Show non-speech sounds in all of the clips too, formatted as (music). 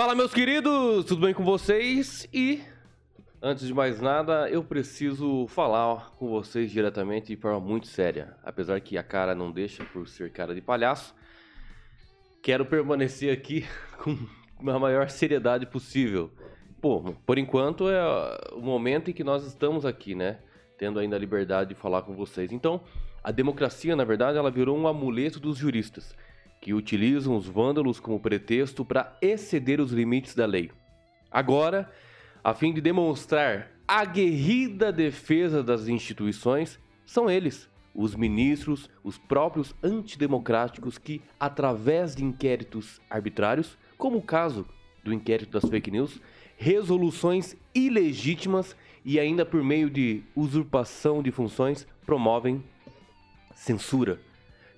Fala, meus queridos, tudo bem com vocês? E antes de mais nada, eu preciso falar com vocês diretamente de forma muito séria. Apesar que a cara não deixa por ser cara de palhaço, quero permanecer aqui (laughs) com a maior seriedade possível. Pô, por enquanto é o momento em que nós estamos aqui, né? Tendo ainda a liberdade de falar com vocês. Então, a democracia, na verdade, ela virou um amuleto dos juristas que utilizam os vândalos como pretexto para exceder os limites da lei. Agora, a fim de demonstrar a aguerrida defesa das instituições, são eles, os ministros, os próprios antidemocráticos que, através de inquéritos arbitrários, como o caso do inquérito das fake news, resoluções ilegítimas e ainda por meio de usurpação de funções, promovem censura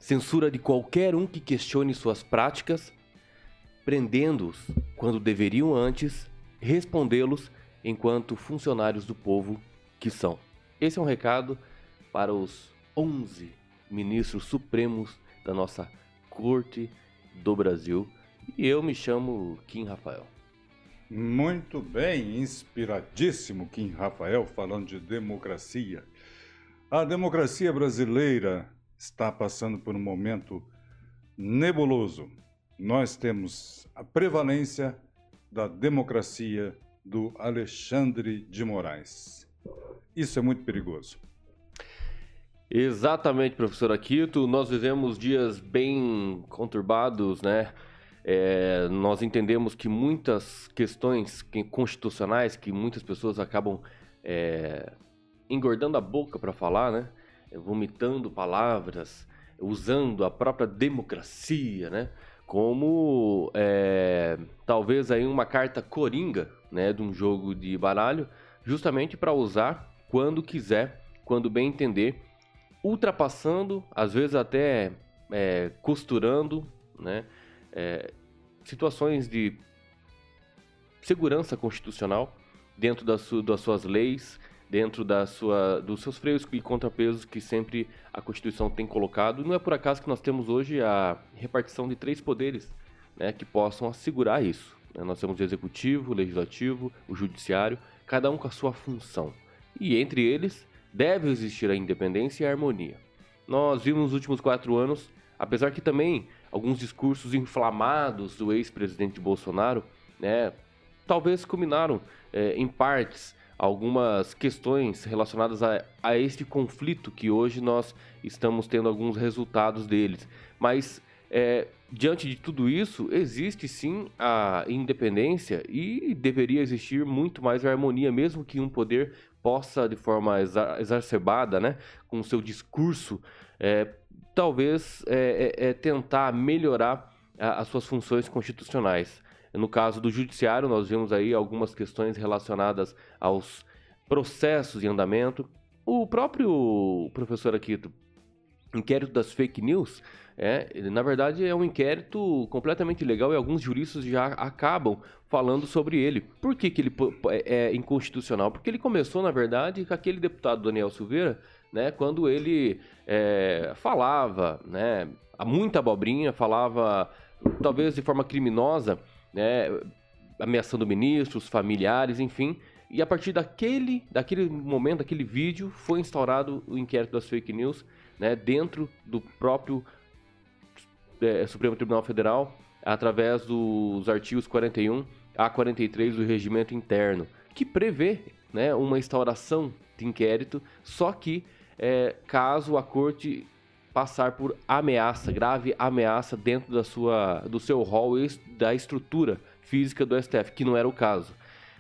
censura de qualquer um que questione suas práticas, prendendo-os quando deveriam antes respondê-los enquanto funcionários do povo que são. Esse é um recado para os 11 ministros supremos da nossa Corte do Brasil. E eu me chamo Kim Rafael. Muito bem, inspiradíssimo Kim Rafael falando de democracia. A democracia brasileira está passando por um momento nebuloso. Nós temos a prevalência da democracia do Alexandre de Moraes. Isso é muito perigoso. Exatamente, professor Aquito. Nós vivemos dias bem conturbados, né? É, nós entendemos que muitas questões constitucionais que muitas pessoas acabam é, engordando a boca para falar, né? Vomitando palavras, usando a própria democracia, né? Como é, talvez aí uma carta coringa, né, de um jogo de baralho, justamente para usar quando quiser, quando bem entender, ultrapassando, às vezes até é, costurando, né, é, situações de segurança constitucional dentro das, su das suas leis, dentro da sua, dos seus freios e contrapesos que sempre a Constituição tem colocado. Não é por acaso que nós temos hoje a repartição de três poderes né, que possam assegurar isso. Né? Nós temos o Executivo, o Legislativo, o Judiciário, cada um com a sua função. E entre eles deve existir a independência e a harmonia. Nós vimos nos últimos quatro anos, apesar que também alguns discursos inflamados do ex-presidente Bolsonaro, né, talvez culminaram é, em partes algumas questões relacionadas a, a este conflito que hoje nós estamos tendo alguns resultados deles. Mas é, diante de tudo isso, existe sim a independência e deveria existir muito mais harmonia, mesmo que um poder possa, de forma exacerbada, né, com seu discurso, é, talvez é, é, é tentar melhorar a, as suas funções constitucionais. No caso do judiciário, nós vemos aí algumas questões relacionadas aos processos em andamento. O próprio professor aqui do inquérito das fake news, é, na verdade é um inquérito completamente ilegal e alguns juristas já acabam falando sobre ele. Por que, que ele é, é inconstitucional? Porque ele começou, na verdade, com aquele deputado Daniel Silveira, né, quando ele é, falava, né, muita abobrinha, falava talvez de forma criminosa né, ameaçando ministros, familiares, enfim. E a partir daquele, daquele momento, daquele vídeo, foi instaurado o inquérito das fake news né, dentro do próprio é, Supremo Tribunal Federal, através dos artigos 41 a 43 do Regimento Interno, que prevê né, uma instauração de inquérito, só que é, caso a corte passar por ameaça, grave ameaça dentro da sua, do seu rol e da estrutura física do STF, que não era o caso.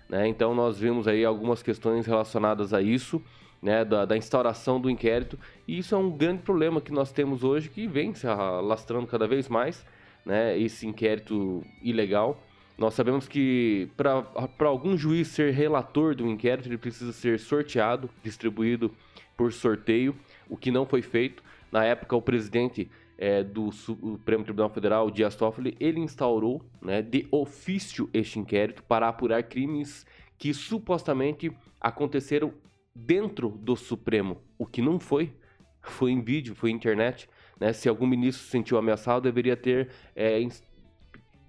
Né? Então nós vimos aí algumas questões relacionadas a isso, né, da, da, instauração do inquérito, e isso é um grande problema que nós temos hoje, que vem se alastrando cada vez mais, né, esse inquérito ilegal. Nós sabemos que para algum juiz ser relator do inquérito, ele precisa ser sorteado, distribuído por sorteio, o que não foi feito. Na época, o presidente é, do Supremo Tribunal Federal, Dias Toffoli, ele instaurou né, de ofício este inquérito para apurar crimes que supostamente aconteceram dentro do Supremo, o que não foi, foi em vídeo, foi em internet. Né? Se algum ministro se sentiu ameaçado, deveria ter é,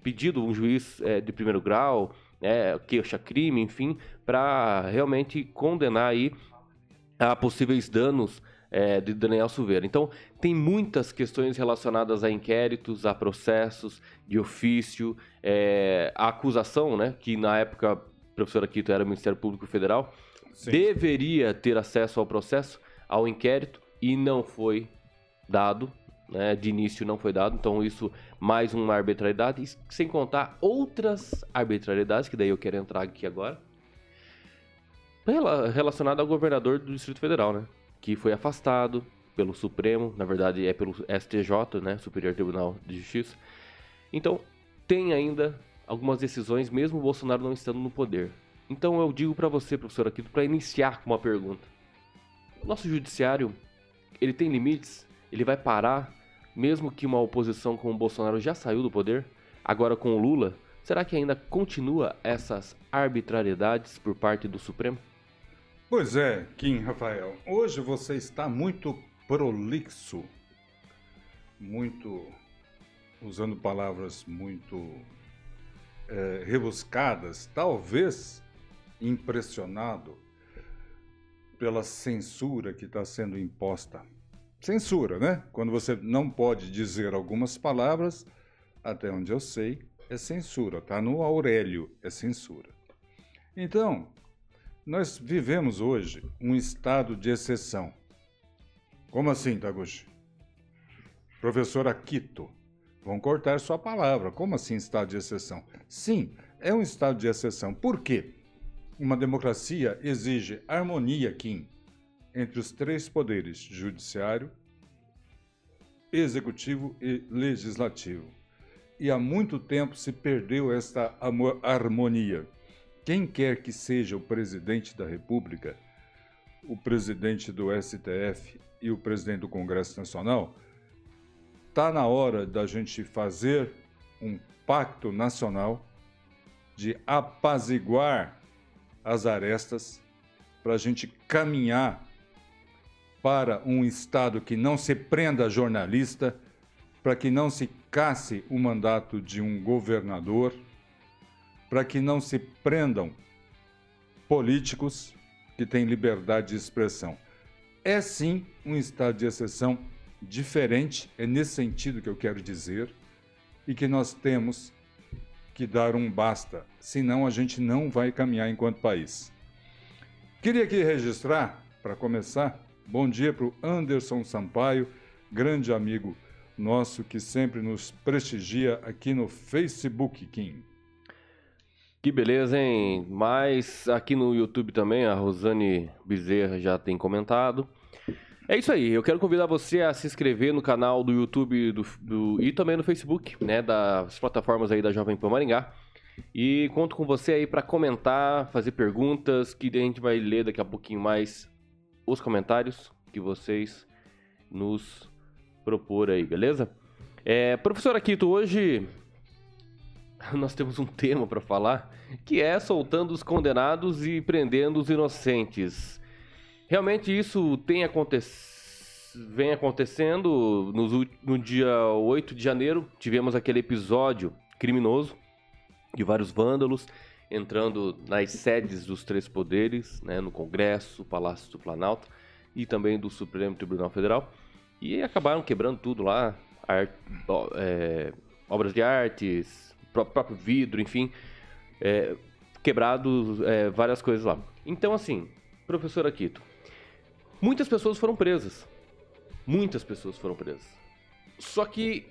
pedido um juiz é, de primeiro grau, é, queixa crime, enfim, para realmente condenar aí a possíveis danos é, de Daniel Silveira. Então, tem muitas questões relacionadas a inquéritos, a processos de ofício, é, a acusação, né, que na época o professor Aquito era o Ministério Público Federal, Sim. deveria ter acesso ao processo, ao inquérito, e não foi dado, né, de início não foi dado, então isso mais uma arbitrariedade, sem contar outras arbitrariedades, que daí eu quero entrar aqui agora, relacionada ao governador do Distrito Federal, né, que foi afastado pelo Supremo, na verdade é pelo STJ, né, Superior Tribunal de Justiça. Então, tem ainda algumas decisões, mesmo o Bolsonaro não estando no poder. Então eu digo para você, professor Aquito, para iniciar com uma pergunta. Nosso judiciário ele tem limites, ele vai parar, mesmo que uma oposição com o Bolsonaro já saiu do poder, agora com o Lula, será que ainda continua essas arbitrariedades por parte do Supremo? Pois é, Kim Rafael, hoje você está muito prolixo, muito usando palavras muito é, rebuscadas, talvez impressionado pela censura que está sendo imposta. Censura, né? Quando você não pode dizer algumas palavras, até onde eu sei, é censura. Está no Aurélio, é censura. Então, nós vivemos hoje um estado de exceção. Como assim, Taguchi? Professor Akito, vão cortar sua palavra. Como assim estado de exceção? Sim, é um estado de exceção. Por quê? Uma democracia exige harmonia, Kim, entre os três poderes: judiciário, executivo e legislativo. E há muito tempo se perdeu esta harmonia. Quem quer que seja o presidente da República, o presidente do STF e o presidente do Congresso Nacional, está na hora da gente fazer um pacto nacional de apaziguar as arestas para a gente caminhar para um Estado que não se prenda jornalista, para que não se casse o mandato de um governador, para que não se prendam políticos que têm liberdade de expressão. É sim um estado de exceção diferente, é nesse sentido que eu quero dizer, e que nós temos que dar um basta, senão a gente não vai caminhar enquanto país. Queria aqui registrar, para começar, bom dia para o Anderson Sampaio, grande amigo nosso que sempre nos prestigia aqui no Facebook, Kim. Que beleza, hein? Mas aqui no YouTube também, a Rosane Bezerra já tem comentado. É isso aí, eu quero convidar você a se inscrever no canal do YouTube do, do, e também no Facebook, né, das plataformas aí da Jovem Pan Maringá. E conto com você aí para comentar, fazer perguntas, que a gente vai ler daqui a pouquinho mais os comentários que vocês nos propor aí, beleza? É, professor Aquito, hoje (laughs) nós temos um tema para falar, que é soltando os condenados e prendendo os inocentes. Realmente isso tem acontecido vem acontecendo. No, no dia 8 de janeiro, tivemos aquele episódio criminoso de vários vândalos entrando nas sedes dos três poderes, né, no Congresso, Palácio do Planalto e também do Supremo Tribunal Federal. E acabaram quebrando tudo lá, art, é, obras de artes, próprio vidro, enfim, é, quebrados é, várias coisas lá. Então, assim, professor Aquito, Muitas pessoas foram presas. Muitas pessoas foram presas. Só que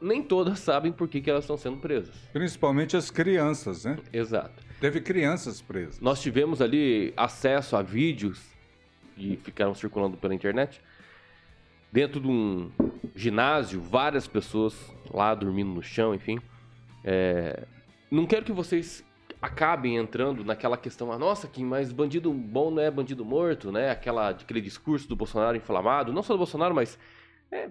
nem todas sabem por que, que elas estão sendo presas. Principalmente as crianças, né? Exato. Teve crianças presas. Nós tivemos ali acesso a vídeos que ficaram circulando pela internet. Dentro de um ginásio, várias pessoas lá dormindo no chão, enfim. É... Não quero que vocês acabem entrando naquela questão, ah, nossa, que mais bandido bom não é bandido morto, né? Aquela, aquele discurso do Bolsonaro inflamado, não só do Bolsonaro, mas é,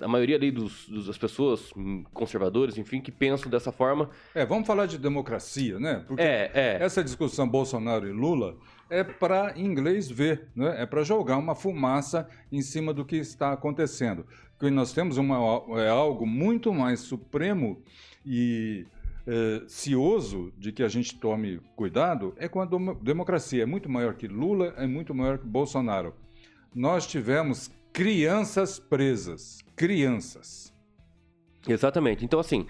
a maioria ali dos, dos, das pessoas conservadores, enfim, que pensam dessa forma. É, vamos falar de democracia, né? Porque é, é. essa discussão Bolsonaro e Lula é para inglês ver, né? é para jogar uma fumaça em cima do que está acontecendo. Porque nós temos uma, é algo muito mais supremo e é, cioso de que a gente tome cuidado é com a democracia. É muito maior que Lula, é muito maior que Bolsonaro. Nós tivemos crianças presas. Crianças. Exatamente. Então, assim,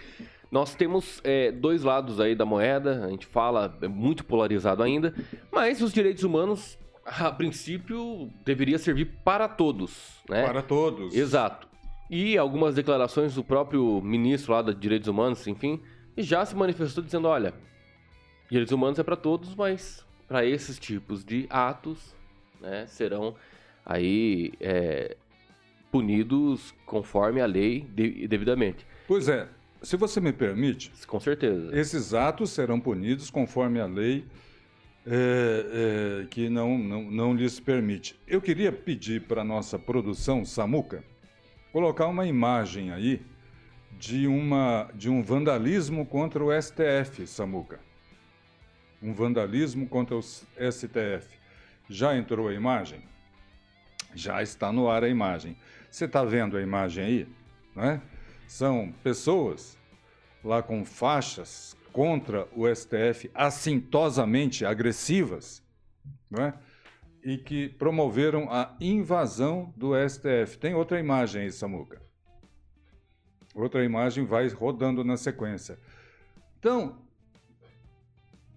nós temos é, dois lados aí da moeda, a gente fala, é muito polarizado ainda, mas os direitos humanos, a princípio, deveria servir para todos, né? Para todos. Exato. E algumas declarações do próprio ministro lá de Direitos Humanos, enfim, já se manifestou dizendo, olha, direitos humanos é para todos, mas para esses tipos de atos, né, serão aí é, punidos conforme a lei de, devidamente. Pois é, se você me permite. Com certeza. Esses atos serão punidos conforme a lei é, é, que não, não, não lhes permite. Eu queria pedir para a nossa produção, Samuca, colocar uma imagem aí de, uma, de um vandalismo contra o STF, Samuca. Um vandalismo contra o STF. Já entrou a imagem? Já está no ar a imagem. Você está vendo a imagem aí? Não é? são pessoas lá com faixas contra o STF assintosamente agressivas, não é? E que promoveram a invasão do STF. Tem outra imagem aí, Samuca. Outra imagem vai rodando na sequência. Então,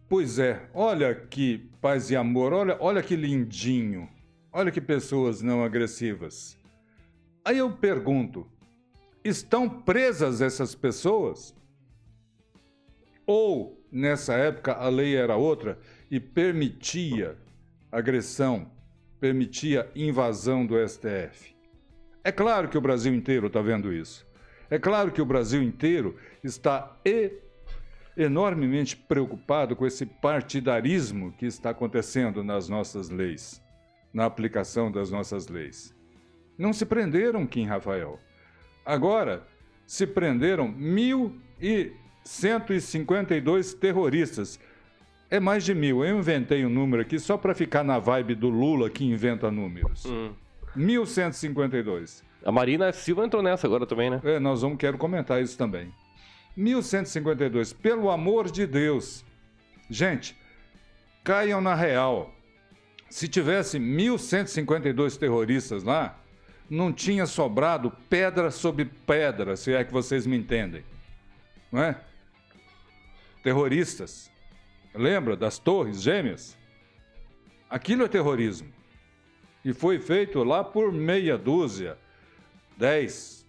pois é, olha que paz e amor, olha, olha que lindinho, olha que pessoas não agressivas. Aí eu pergunto, Estão presas essas pessoas? Ou, nessa época, a lei era outra e permitia agressão, permitia invasão do STF? É claro que o Brasil inteiro está vendo isso. É claro que o Brasil inteiro está enormemente preocupado com esse partidarismo que está acontecendo nas nossas leis, na aplicação das nossas leis. Não se prenderam, Kim Rafael. Agora, se prenderam 1.152 terroristas. É mais de mil. Eu inventei um número aqui só para ficar na vibe do Lula que inventa números. Hum. 1.152. A Marina Silva entrou nessa agora também, né? É, nós vamos quero comentar isso também. 1152. Pelo amor de Deus. Gente, caiam na real. Se tivesse 1152 terroristas lá, não tinha sobrado pedra sobre pedra, se é que vocês me entendem. Não é? Terroristas. Lembra das torres gêmeas? Aquilo é terrorismo. E foi feito lá por meia dúzia, dez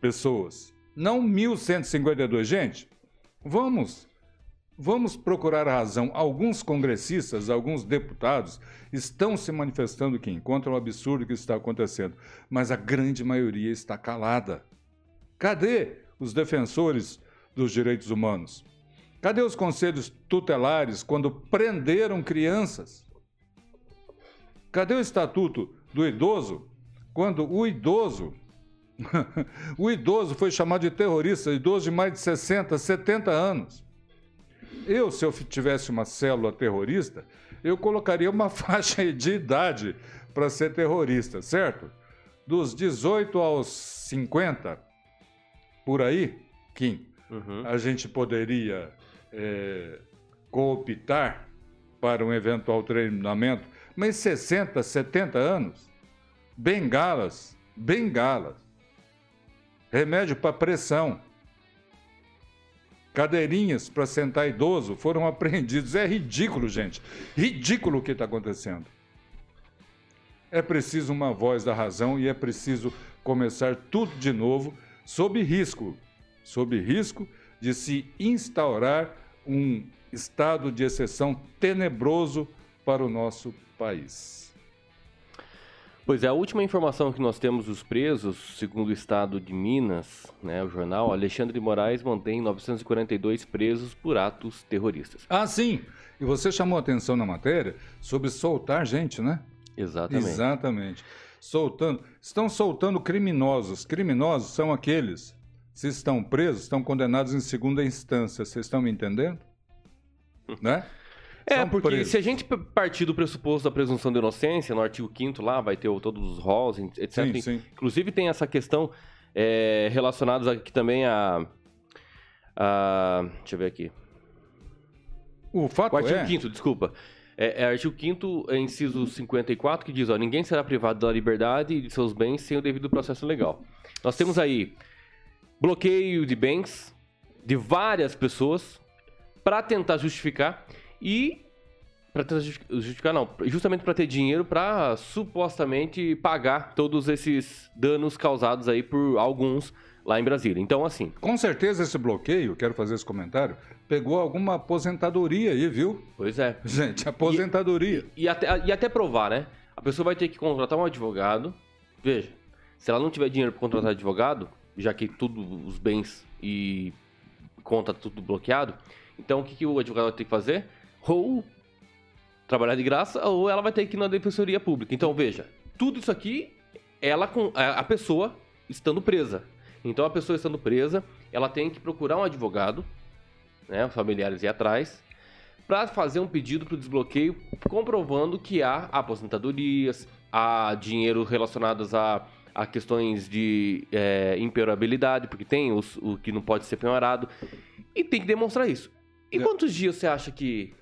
pessoas. Não 1152. Gente, vamos Vamos procurar a razão. Alguns congressistas, alguns deputados estão se manifestando que encontram o absurdo que está acontecendo, mas a grande maioria está calada. Cadê os defensores dos direitos humanos? Cadê os conselhos tutelares quando prenderam crianças? Cadê o estatuto do idoso quando o idoso (laughs) o idoso foi chamado de terrorista, idoso de mais de 60, 70 anos. Eu, se eu tivesse uma célula terrorista, eu colocaria uma (laughs) faixa de idade para ser terrorista, certo? Dos 18 aos 50, por aí, Kim, uhum. a gente poderia é, cooptar para um eventual treinamento, mas 60, 70 anos, bengalas, bengalas, remédio para pressão cadeirinhas para sentar idoso foram (laughs) apreendidos. É ridículo, gente. Ridículo o que está acontecendo. É preciso uma voz da razão e é preciso começar tudo de novo, sob risco sob risco de se instaurar um estado de exceção tenebroso para o nosso país. Pois é, a última informação que nós temos dos presos, segundo o estado de Minas, né, o jornal, Alexandre de Moraes mantém 942 presos por atos terroristas. Ah, sim! E você chamou atenção na matéria sobre soltar gente, né? Exatamente. Exatamente. Soltando. Estão soltando criminosos. Criminosos são aqueles. Se estão presos, estão condenados em segunda instância. Vocês estão me entendendo? né? É, porque presos. se a gente partir do pressuposto da presunção de inocência, no artigo 5 lá, vai ter todos os roles, etc. Sim, sim. Inclusive tem essa questão é, relacionada aqui também a, Ah, deixa eu ver aqui. O fato O artigo é... 5 desculpa. É, é artigo 5 é inciso 54, que diz, ó, ninguém será privado da liberdade e de seus bens sem o devido processo legal. Nós temos aí bloqueio de bens de várias pessoas para tentar justificar e para tentar justi- justificar não, justamente para ter dinheiro para supostamente pagar todos esses danos causados aí por alguns lá em Brasília. Então assim, Com certeza esse bloqueio, quero fazer esse comentário, pegou alguma aposentadoria aí, viu? pois é. Gente, aposentadoria. E até, e até provar, né? A pessoa vai ter que contratar um advogado. Veja, se ela não tiver dinheiro para contratar advogado, já que tudo os bens e conta tudo bloqueado, então o que, que o advogado ter que fazer? Ou trabalhar de graça, ou ela vai ter que ir na defensoria pública. Então veja, tudo isso aqui, ela com a pessoa estando presa. Então a pessoa estando presa, ela tem que procurar um advogado, né, familiares ir atrás, para fazer um pedido para o desbloqueio, comprovando que há aposentadorias, há dinheiro relacionados a, a questões de é, imperabilidade, porque tem os, o que não pode ser penhorado, e tem que demonstrar isso. E quantos dias você acha que,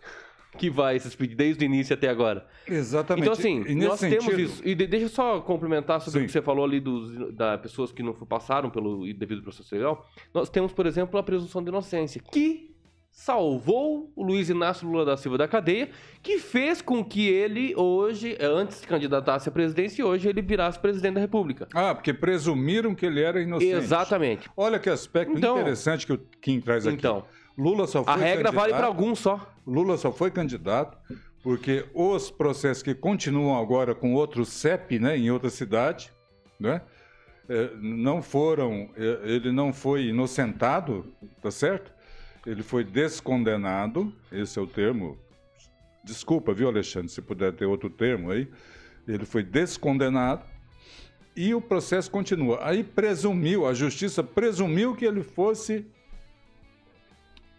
que vai esses pedidos, desde o início até agora? Exatamente. Então, assim, nós temos sentido- isso. E de- deixa eu só complementar sobre Sim. o que você falou ali dos, da pessoas que não passaram pelo devido processo legal. Nós temos, por exemplo, a presunção de inocência, que salvou o Luiz Inácio Lula da Silva da cadeia, que fez com que ele hoje, eh, antes se candidatasse à presidência, e hoje ele virasse presidente da República. Ah, porque presumiram que ele era inocente. Exatamente. Olha que aspecto Então- interessante que o Kim traz aqui. Então, Lula só foi a regra vale para alguns só. Lula só foi candidato porque os processos que continuam agora com outro CEP, né, em outra cidade, né, eh, não foram, eh, ele não foi inocentado, tá certo? Ele foi descondenado, esse é o termo. Desculpa, viu, Alexandre, se puder ter outro termo aí. Ele foi descondenado e o processo continua. Aí presumiu, a justiça presumiu que ele fosse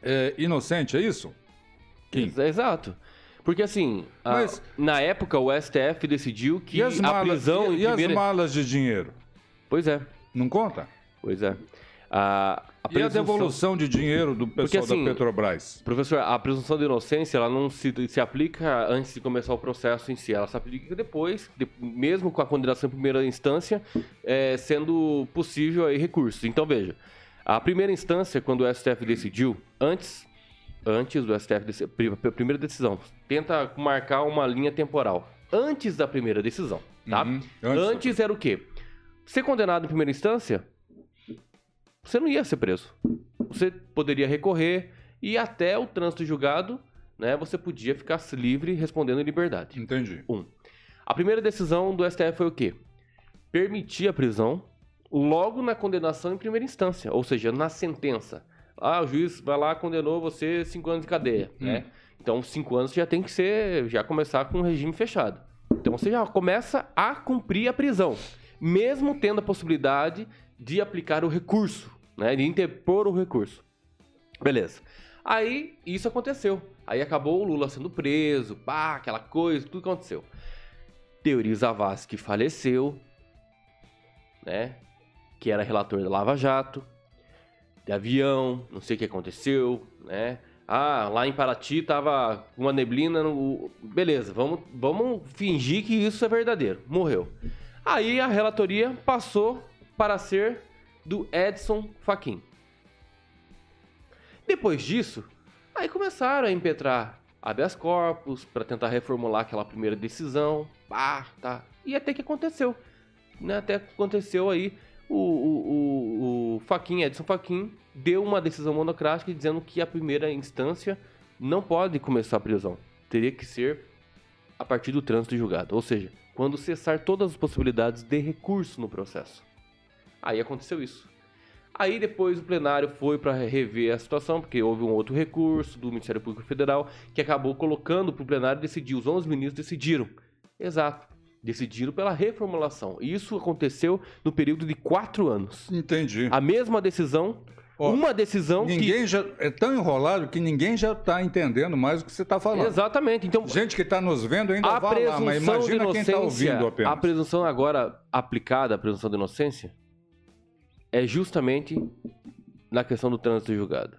eh, inocente, é isso? Kim. Ex- Exato. Porque assim, a- Mas- na época o STF decidiu que a malas, prisão e, em e as primeira... malas de dinheiro? Pois é, Não conta? pois é. A, a E a presunção- devolução de dinheiro do pessoal assim, da Petrobras? Professor, a presunção de inocência ela não se, se aplica antes de começar o processo em si, ela se aplica depois, de- mesmo com a condenação em primeira instância, é, sendo possível aí recursos. Então veja, a primeira instância, quando o STF decidiu, antes, antes do STF primeira decisão, tenta marcar uma linha temporal, antes da primeira decisão, tá? Uhum. Antes, Antes- era o quê? Ser condenado em primeira instância, você não ia ser preso. Você poderia recorrer e até o trânsito julgado, né, você podia ficar livre respondendo em liberdade. Entendi. Um. A primeira decisão do STF foi o quê? Permitir a prisão logo na condenação em primeira instância, ou seja, na sentença. Ah, o juiz vai lá condenou você cinco anos de cadeia, né? Então, cinco anos já tem que ser, já começar com um regime fechado. Então, você já começa a cumprir a prisão, mesmo tendo a possibilidade de aplicar o recurso, né? De interpor o recurso. Beleza. Aí, isso aconteceu. Aí acabou o Lula sendo preso, pá, aquela coisa, tudo aconteceu. Teori Zavascki faleceu, né? Que era relator da Lava Jato, de avião, não sei o que aconteceu, né? Ah, lá em Paraty tava uma neblina no... Beleza, vamos, vamos fingir que isso é verdadeiro. Morreu. Aí a relatoria passou para ser do Edson Fachin. Depois disso, aí começaram a impetrar habeas corpus para tentar reformular aquela primeira decisão. Pá, tá. E até que aconteceu. Né? Até que aconteceu aí o, o, o, o Fachin, Edson Fachin, deu uma decisão monocrática dizendo que a primeira instância não pode começar a prisão. Teria que ser a partir do trânsito julgado. Ou seja, quando cessar todas as possibilidades de recurso no processo. Aí aconteceu isso. Aí depois o plenário foi para rever a situação, porque houve um outro recurso do Ministério Público Federal que acabou colocando para o plenário decidir. Os 11 ministros decidiram. Exato. Decidiram pela reformulação. E isso aconteceu no período de quatro anos. Entendi. A mesma decisão, uma decisão que... Ninguém já é tão enrolado que ninguém já está entendendo mais o que você está falando. Exatamente. Então, Gente que está nos vendo ainda vai lá, mas imagina quem está ouvindo apenas. a presunção agora aplicada, a presunção de inocência, é justamente na questão do trânsito julgado.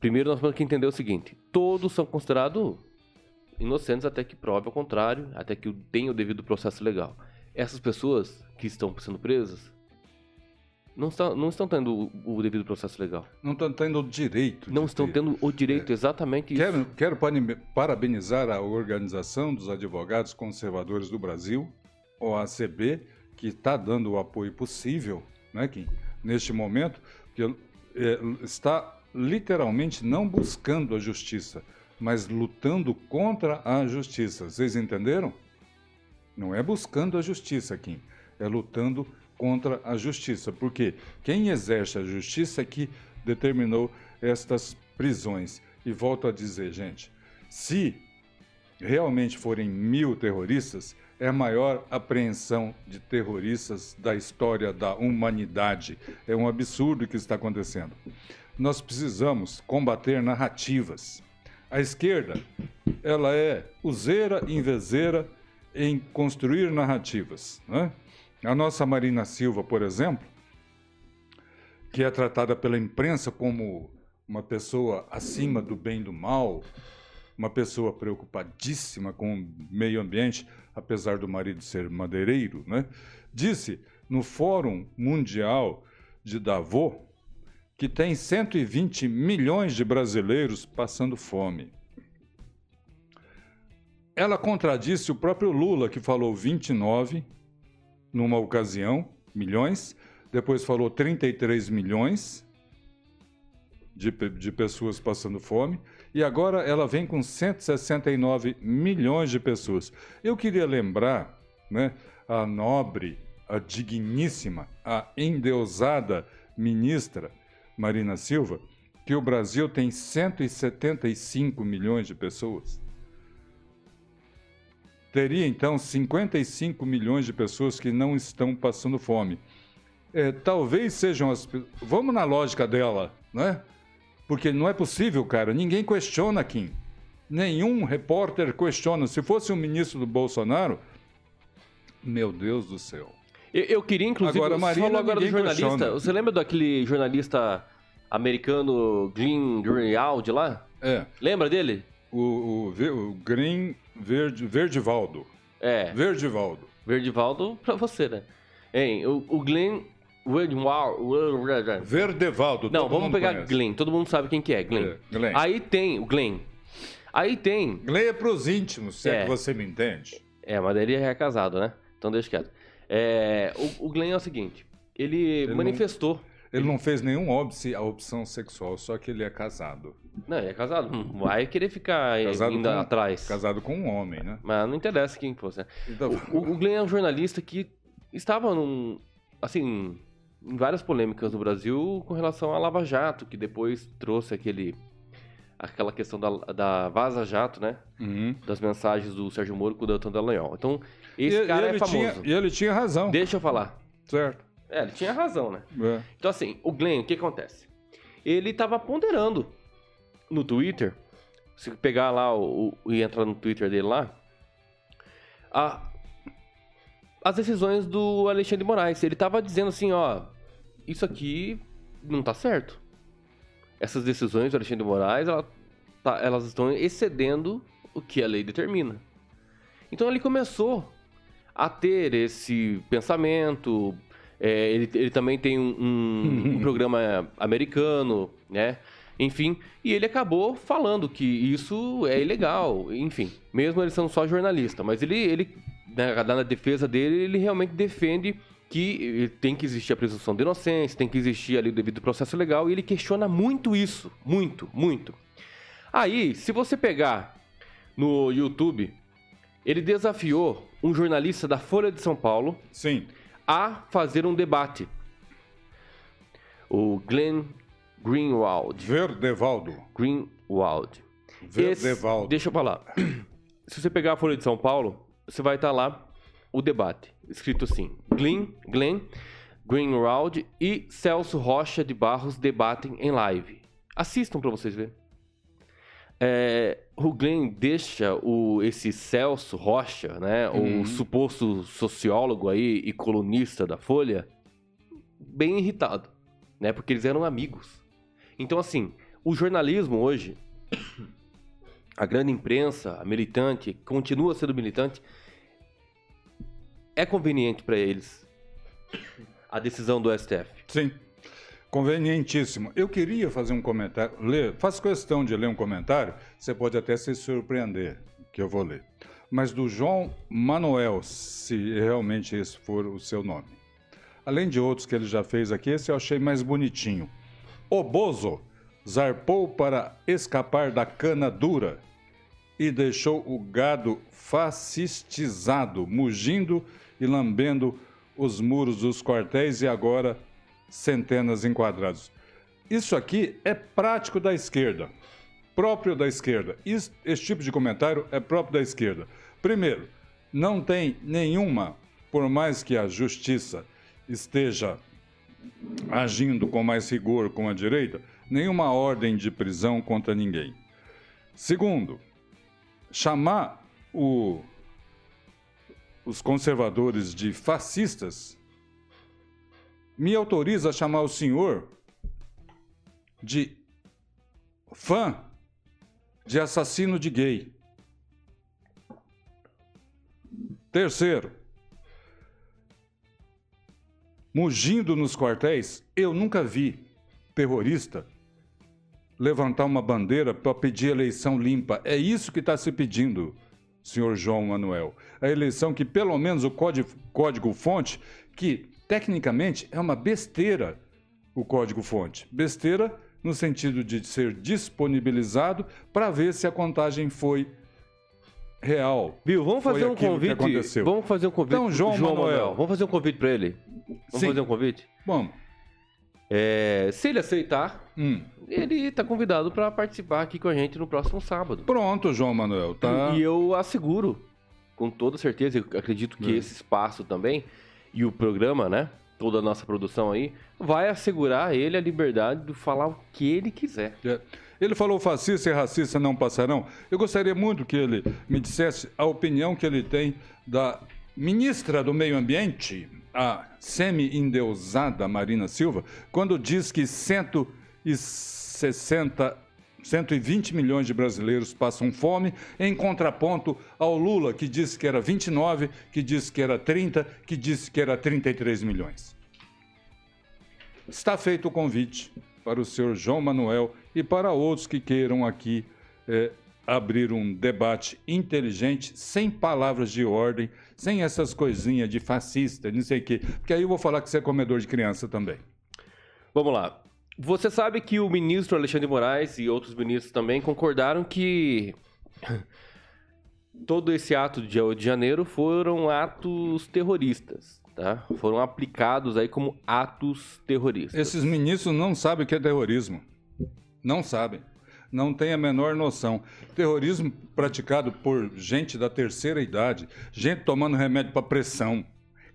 primeiro nós temos que entender o seguinte: todos são considerados inocentes até que prove ao contrário, até que tenha o devido processo legal. Essas pessoas que estão sendo presas não estão, não estão tendo o, o devido processo legal. Não estão tendo o direito. Não de estão ter. tendo o direito, exatamente isso. Quero, quero pane- parabenizar a Organização dos Advogados Conservadores do Brasil, OACB, que está dando o apoio possível, né, Kim, neste momento, que é, está literalmente não buscando a justiça, mas lutando contra a justiça. Vocês entenderam? Não é buscando a justiça, Kim, é lutando contra a justiça, porque quem exerce a justiça é que determinou estas prisões. E volto a dizer, gente, se realmente forem mil terroristas, é a maior apreensão de terroristas da história da humanidade. É um absurdo o que está acontecendo. Nós precisamos combater narrativas. A esquerda, ela é useira e invezeira em construir narrativas. Né? A nossa Marina Silva, por exemplo, que é tratada pela imprensa como uma pessoa acima do bem e do mal, uma pessoa preocupadíssima com o meio ambiente, apesar do marido ser madeireiro, né? disse no Fórum Mundial de Davos que tem 120 milhões de brasileiros passando fome. Ela contradisse o próprio Lula, que falou 29 numa ocasião, milhões, depois falou 33 milhões de, de pessoas passando fome, e agora ela vem com 169 milhões de pessoas. Eu queria lembrar né, a nobre, a digníssima, a endeusada ministra Marina Silva, que o Brasil tem 175 milhões de pessoas. Teria então 55 milhões de pessoas que não estão passando fome. É, talvez sejam as. Vamos na lógica dela, né? Porque não é possível, cara. Ninguém questiona Kim. Nenhum repórter questiona. Se fosse um ministro do Bolsonaro, meu Deus do céu. Eu, eu queria, inclusive, Agora, você Marina, falou agora do jornalista. questiona. Você lembra daquele jornalista americano Glenn Greenwald lá? É, Lembra dele? o, o, o Green Verde, Verdivaldo. É, Verdivaldo. Verdivaldo pra você, né? Hein, o, o Glenn. Verdevaldo. Não, vamos pegar conhece. Glenn. Todo mundo sabe quem que é, Glenn. É, Glenn. Aí tem o Glenn. Aí tem... Leia pros íntimos, se é. É. que você me entende. É, mas ele é casado, né? Então deixa quieto. É, o, o Glenn é o seguinte. Ele, não- manifestou... Ele não fez nenhum óbice à opção sexual, só que ele é casado. Não, ele é casado. Vai querer ficar Casado indo com- atrás. Casado com um homem, né? Mas não interessa quem fosse, né? Então, O, o Glenn é um jornalista que estava num, assim, várias polêmicas no Brasil com relação à Lava Jato, que depois trouxe aquele aquela questão da, da Vaza Jato, né? Uhum. Das mensagens do Sérgio Moro com o Deltan Dallagnol. Então, esse E- cara e é famoso. E ele tinha razão. Deixa eu falar. Certo. É, ele tinha razão, né? É. Então, assim, o Glenn, o que acontece? Ele tava ponderando no Twitter, se pegar lá o, o- e entrar no Twitter dele lá, a- as decisões do Alexandre de Moraes. Ele tava dizendo assim, ó, isso aqui não tá certo. Essas decisões do Alexandre de Moraes, ela tá- elas estão excedendo o que a lei determina. Então ele começou a ter esse pensamento. é, ele, ele também tem um, um- (laughs) um programa americano, né? Enfim, e ele acabou falando que isso é ilegal, enfim, mesmo ele sendo só jornalista, mas ele, ele né, na defesa dele, ele realmente defende que tem que existir a presunção de inocência, tem que existir ali o devido processo legal, e ele questiona muito isso, muito, muito. Aí, se você pegar no YouTube, ele desafiou um jornalista da Folha de São Paulo Sim. a fazer um debate. O Glenn Greenwald. Verdevaldo. Greenwald. Esse- Verdevaldo. deixa eu falar. (clears throat) Se você pegar a Folha de São Paulo, você vai estar lá o debate. Escrito assim: Glenn, Glenn Greenwald e Celso Rocha de Barros debatem em live. Assistam para vocês verem. É, o Glenn deixa o, esse Celso Rocha, né, Uhum. o suposto sociólogo aí e colunista da Folha, bem irritado, né, porque eles eram amigos. Então, assim, O jornalismo hoje, (coughs) a grande imprensa, a militante, continua sendo militante, é conveniente para eles a decisão do STF. Sim. Convenientíssimo. Eu queria fazer um comentário, ler, faço questão de ler um comentário, você pode até se surpreender, que eu vou ler. Mas do João Manuel, se realmente esse for o seu nome. Além de outros que ele já fez aqui, esse eu achei mais bonitinho. O Bozo zarpou para escapar da cana dura e deixou o gado fascistizado, mugindo e lambendo os muros dos quartéis e agora centenas enquadrados. Isso aqui é prático da esquerda, próprio da esquerda. Isso, esse tipo de comentário é próprio da esquerda. Primeiro, não tem nenhuma, por mais que a justiça esteja agindo com mais rigor com a direita, nenhuma ordem de prisão contra ninguém. Segundo, chamar o, os conservadores de fascistas me autoriza a chamar o senhor de fã de assassino de gay. Terceiro, mugindo nos quartéis, eu nunca vi terrorista levantar uma bandeira para pedir eleição limpa. É isso que está se pedindo, senhor João Manuel. A eleição que, pelo menos, o código-fonte, que tecnicamente é uma besteira o código-fonte. Besteira no sentido de ser disponibilizado para ver se a contagem foi real. Bill, vamos fazer um convite. Vamos fazer um convite. Então, João, João Manuel. Manuel. Vamos fazer um convite para ele. Vamos Sim. fazer um convite? Vamos. É, se ele aceitar, hum. ele está convidado para participar aqui com a gente no próximo sábado. Pronto, João Manuel. Tá... E eu asseguro, com toda certeza, eu acredito que é. esse espaço também e o programa, né? Toda a nossa produção aí, vai assegurar ele a liberdade de falar o que ele quiser. É. Ele falou fascista e racista não passarão. Eu gostaria muito que ele me dissesse a opinião que ele tem da ministra do Meio Ambiente, a semi-endeusada Marina Silva, quando diz que 160 120 milhões de brasileiros passam fome, em contraponto ao Lula, que disse que era 29, que disse que era 30, que disse que era 33 milhões. Está feito o convite para o senhor João Manuel e para outros que queiram aqui é, abrir um debate inteligente, sem palavras de ordem, sem essas coisinhas de fascista, não sei o quê. Porque aí eu vou falar que você é comedor de criança também. Vamos lá. Você sabe que o ministro Alexandre Moraes e outros ministros também concordaram que (laughs) todo esse ato de 8 de janeiro foram atos terroristas, tá? Foram aplicados aí como atos terroristas. Esses ministros não sabem o que é terrorismo. Não sabem. Não têm a menor noção. Terrorismo praticado por gente da terceira idade, gente tomando remédio para pressão,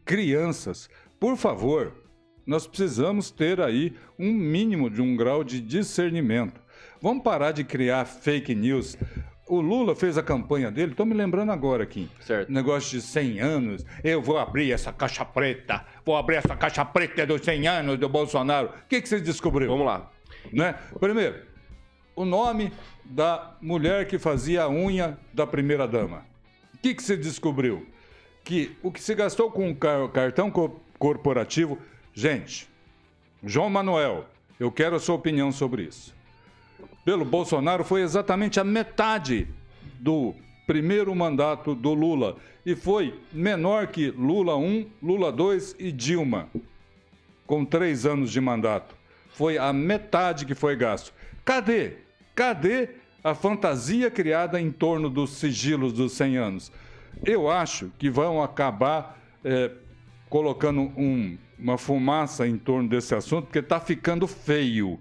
crianças. Por favor, nós precisamos ter aí um mínimo de um grau de discernimento. Vamos parar de criar fake news. O Lula fez a campanha dele, estou me lembrando agora aqui. Certo. Negócio de 100 anos. Eu vou abrir essa caixa preta. Vou abrir essa caixa preta dos 100 anos do Bolsonaro. O que, que você descobriu? Vamos lá. Né? Primeiro, o nome da mulher que fazia a unha da primeira dama. O que, que você descobriu? Que o que se gastou com o cartão corporativo Gente, João Manuel, eu quero a sua opinião sobre isso. Pelo Bolsonaro foi exatamente a metade do primeiro mandato do Lula e foi menor que Lula 1, Lula 2 e Dilma, com três anos de mandato. Foi a metade que foi gasto. Cadê? Cadê a fantasia criada em torno dos sigilos dos 100 anos? Eu acho que vão acabar é, colocando um uma fumaça em torno desse assunto, porque está ficando feio.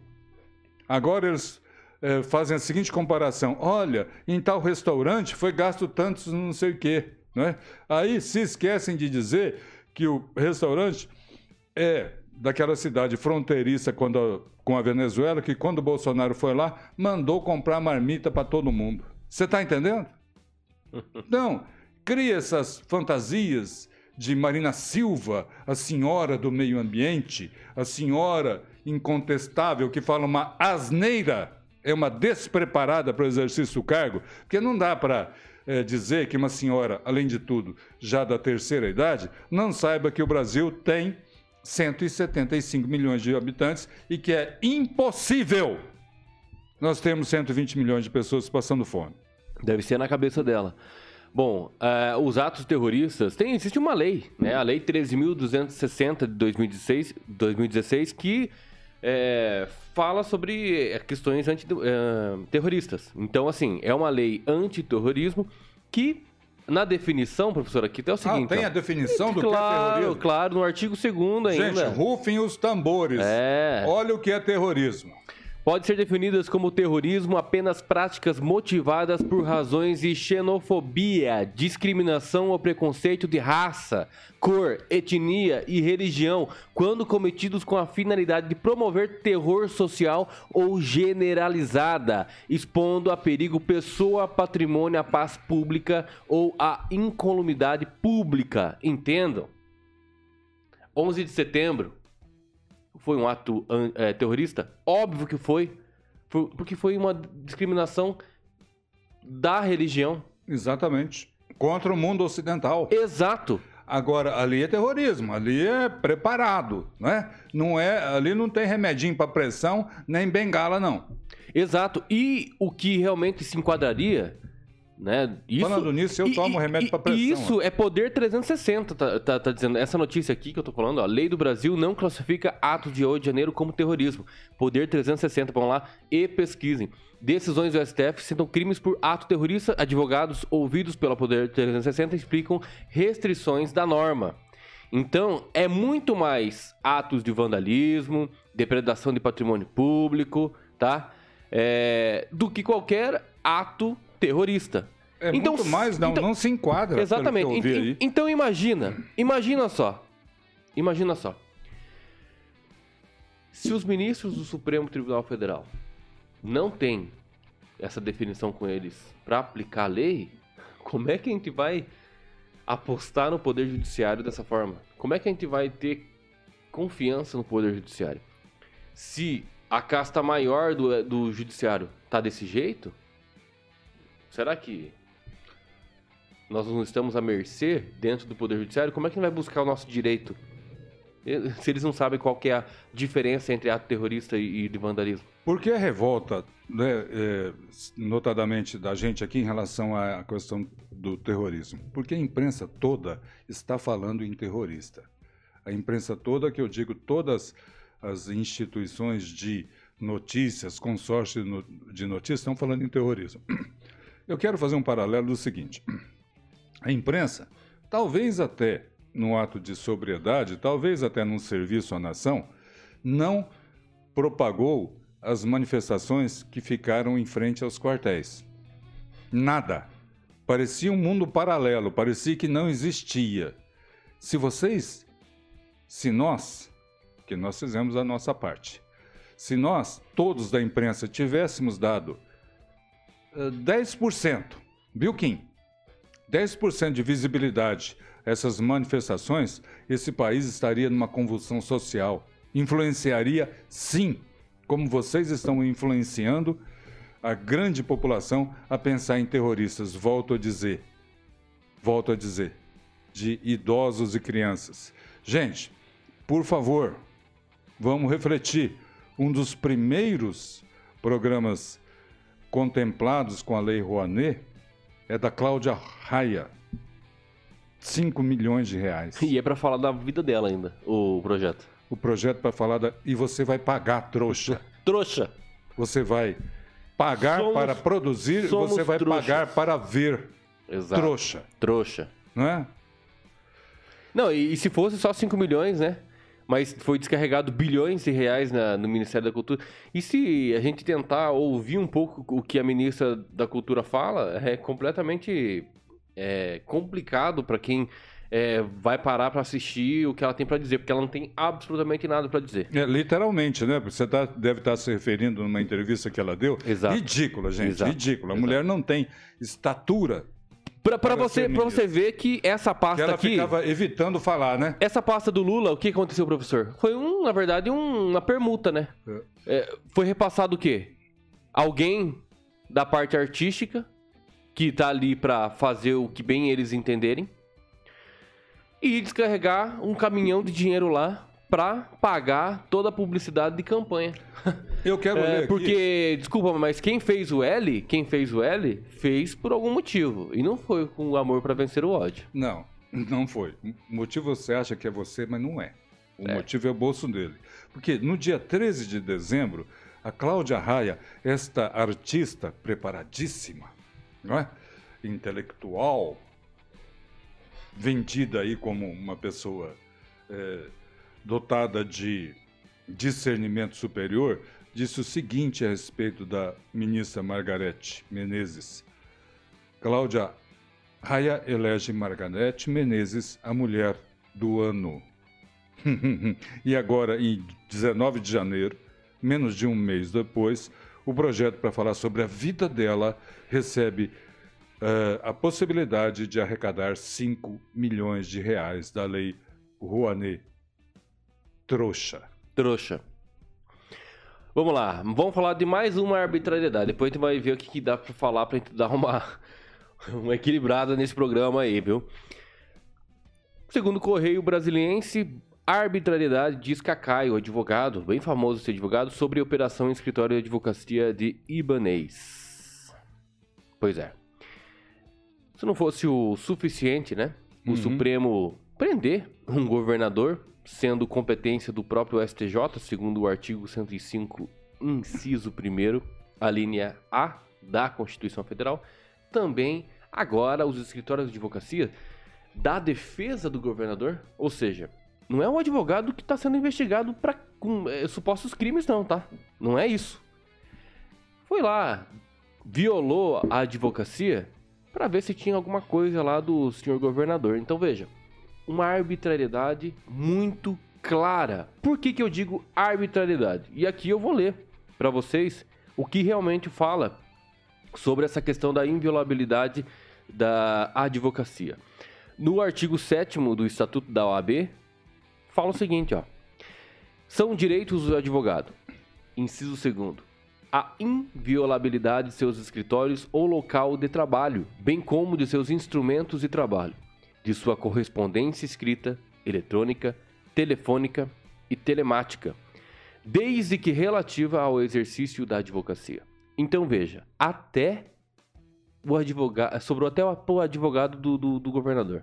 Agora eles é, fazem a seguinte comparação: olha, em tal restaurante foi gasto tantos não sei o quê. Né? Aí se esquecem de dizer que o restaurante é daquela cidade fronteiriça quando, com a Venezuela, que quando o Bolsonaro foi lá, mandou comprar marmita para todo mundo. Você está entendendo? (laughs) Então, cria essas fantasias de Marina Silva, a senhora do meio ambiente, a senhora incontestável que fala uma asneira é uma despreparada para o exercício do cargo, porque não dá para é, dizer que uma senhora, além de tudo, já da terceira idade, não saiba que o Brasil tem 175 milhões de habitantes e que é impossível nós temos 120 milhões de pessoas passando fome. Deve ser na cabeça dela. Bom, uh, os atos terroristas, tem, existe uma lei, né? A Lei 13.260 de 2016, 2016 que é, fala sobre questões antiterroristas. Uh, então, assim, é uma lei antiterrorismo que, na definição, professor, aqui é o seguinte... Ah, tem a definição do claro, que é terrorismo? Claro, no artigo 2 ainda. Gente, rufem os tambores. É. Olha o que é terrorismo. Pode ser definidas como terrorismo apenas práticas motivadas por razões de xenofobia, discriminação ou preconceito de raça, cor, etnia e religião, quando cometidos com a finalidade de promover terror social ou generalizada, expondo a perigo pessoa, patrimônio, a paz pública ou a incolumidade pública. Entendam? 11 de setembro, foi um ato é, terrorista? Óbvio que foi, porque foi uma discriminação da religião. Exatamente. Contra o mundo ocidental. Exato. Agora, ali é terrorismo, ali é preparado, né? Não é, ali não tem remedinho para pressão, nem bengala, não. Exato. E o que realmente se enquadraria né? Isso, Falando nisso, eu e, tomo remédio para pressão. Isso ó. é poder 360, tá, tá, tá, dizendo. Essa notícia aqui que eu tô falando, ó, a lei do Brasil não classifica ato de 8 de janeiro como terrorismo. Poder 360, vão lá e pesquisem. Decisões do STF citam crimes por ato terrorista. Advogados ouvidos pela Poder 360 explicam restrições da norma. Então, é muito mais atos de vandalismo, depredação de patrimônio público, tá? É, do que qualquer ato terrorista. É então, muito mais, não, então, não se enquadra. Exatamente. Então imagina, imagina só, imagina só. Se os ministros do Supremo Tribunal Federal não têm essa definição com eles para aplicar a lei, como é que a gente vai apostar no Poder Judiciário dessa forma? Como é que a gente vai ter confiança no Poder Judiciário? Se a casta maior do, do Judiciário tá desse jeito, será que nós não estamos à mercê dentro do Poder Judiciário? Como é que vai buscar o nosso direito? (laughs) Se eles não sabem qual é a diferença entre ato terrorista e de vandalismo. Por que a revolta, né, é, notadamente da gente aqui em relação à questão do terrorismo? Porque a imprensa toda está falando em terrorista. A imprensa toda, que eu digo, todas as instituições de notícias, consórcios de notícias, estão falando em terrorismo. Eu quero fazer um paralelo do seguinte: a imprensa, talvez até no ato de sobriedade, talvez até num serviço à nação, não propagou as manifestações que ficaram em frente aos quartéis. Nada. Parecia um mundo paralelo, parecia que não existia. Se vocês, se nós, que nós fizemos a nossa parte, se nós, todos da imprensa, tivéssemos dado 10%, viu, Kim? 10% de visibilidade essas manifestações, esse país estaria numa convulsão social. Influenciaria, sim, como vocês estão influenciando a grande população a pensar em terroristas. Volto a dizer, volto a dizer, de idosos e crianças. Gente, por favor, vamos refletir. Um dos primeiros programas contemplados com a Lei Rouanet é da Cláudia Raia. 5 milhões de reais. E é para falar da vida dela ainda, o projeto. O projeto para falar da. E você vai pagar, trouxa. (laughs) trouxa. Você vai pagar somos, para produzir, você vai trouxas. pagar para ver. Exato. Trouxa. Trouxa. Não é? Não, e, e se fosse só 5 milhões, né? Mas foi descarregado bilhões de reais na, no Ministério da Cultura. E se a gente tentar ouvir um pouco o que a ministra da Cultura fala, é completamente é, complicado para quem é, vai parar para assistir o que ela tem para dizer, porque ela não tem absolutamente nada para dizer. É, literalmente, né? Você tá, deve estar tá se referindo numa entrevista que ela deu. Exato. Ridícula, gente, Exato. ridícula. A Exato. mulher não tem estatura Pra, você, pra você ver que essa pasta que ela aqui. ficava evitando falar, né? Essa pasta do Lula, o que aconteceu, professor? Foi, um, na verdade, um, uma permuta, né? É. É, foi repassado o quê? alguém da parte artística que tá ali para fazer o que bem eles entenderem e descarregar um caminhão de dinheiro lá para pagar toda a publicidade de campanha. Eu quero É, ler aqui. porque, desculpa, mas quem fez o L, quem fez o L, fez por algum motivo. E não foi com amor para vencer o ódio. Não, não foi. O motivo você acha que é você, mas não é. O É. motivo é o bolso dele. Porque no dia 13 de dezembro, a Cláudia Raia, esta artista preparadíssima, não é? intelectual, vendida aí como uma pessoa é, dotada de discernimento superior, disse o seguinte a respeito da ministra Margarete Menezes. Cláudia Raia elege Margarete Menezes a mulher do ano. (laughs) e agora, em 19 de janeiro, menos de um mês depois, o projeto para falar sobre a vida dela recebe eh, a possibilidade de arrecadar 5 milhões de reais da lei Rouanet. Trouxa. Trouxa. Vamos lá, vamos falar de mais uma arbitrariedade. Depois a gente vai ver o que, que dá pra falar pra gente dar uma, (laughs) uma equilibrada nesse programa aí, viu? Segundo o Correio Brasiliense, arbitrariedade diz Cacai, o advogado, bem famoso esse advogado, sobre a operação em escritório de advocacia de Ibanês. Pois é. Se não fosse o suficiente, né? O Uhum. Supremo prender um governador, sendo competência do próprio STJ, segundo o artigo 105, inciso 1 a linha A da Constituição Federal, também agora os escritórios de advocacia da defesa do governador, ou seja, não é um advogado que está sendo investigado para supostos crimes, não, tá? Não é isso. Foi lá, violou a advocacia para ver se tinha alguma coisa lá do senhor governador. Então veja, uma arbitrariedade muito clara. Por que, que eu digo arbitrariedade? E aqui eu vou ler para vocês o que realmente fala sobre essa questão da inviolabilidade da advocacia. No artigo 7 do Estatuto da OAB, fala o seguinte, ó. São direitos do advogado. Inciso 2 a inviolabilidade de seus escritórios ou local de trabalho, bem como de seus instrumentos de trabalho, de sua correspondência escrita, eletrônica, telefônica e telemática, desde que relativa ao exercício da advocacia. Então veja, até o advogado, sobrou até o advogado do, do, do governador.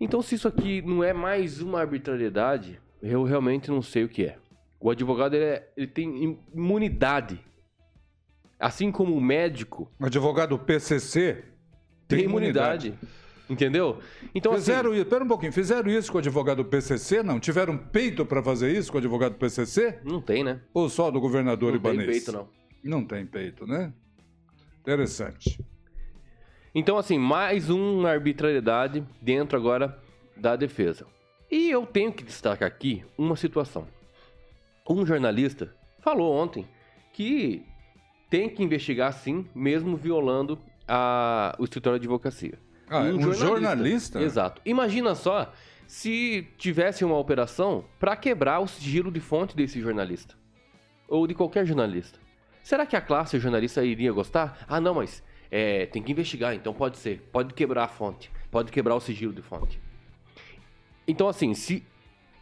Então, se isso aqui não é mais uma arbitrariedade, eu realmente não sei o que é. O advogado ele, é- ele tem imunidade. Assim como o médico O advogado PCC tem, imunidade. Entendeu? Então, assim, Fizeram isso, pera um pouquinho, fizeram isso com o advogado PCC, não? Tiveram peito para fazer isso com o advogado PCC? não tem, né? Ou só do governador Não tem Ibanês? peito, não. Não tem peito, né? Interessante. Então, assim, mais uma arbitrariedade dentro agora da defesa. E eu tenho que destacar aqui uma situação. Um jornalista falou ontem que tem que investigar sim, mesmo violando a, o escritório de advocacia. Ah, um jornalista? Exato. Imagina só se tivesse uma operação para quebrar o sigilo de fonte desse jornalista. Ou de qualquer jornalista. Será que a classe jornalista iria gostar? Ah, não, mas é, tem que investigar, então pode ser. Pode quebrar a fonte. Pode quebrar o sigilo de fonte. Então, assim, se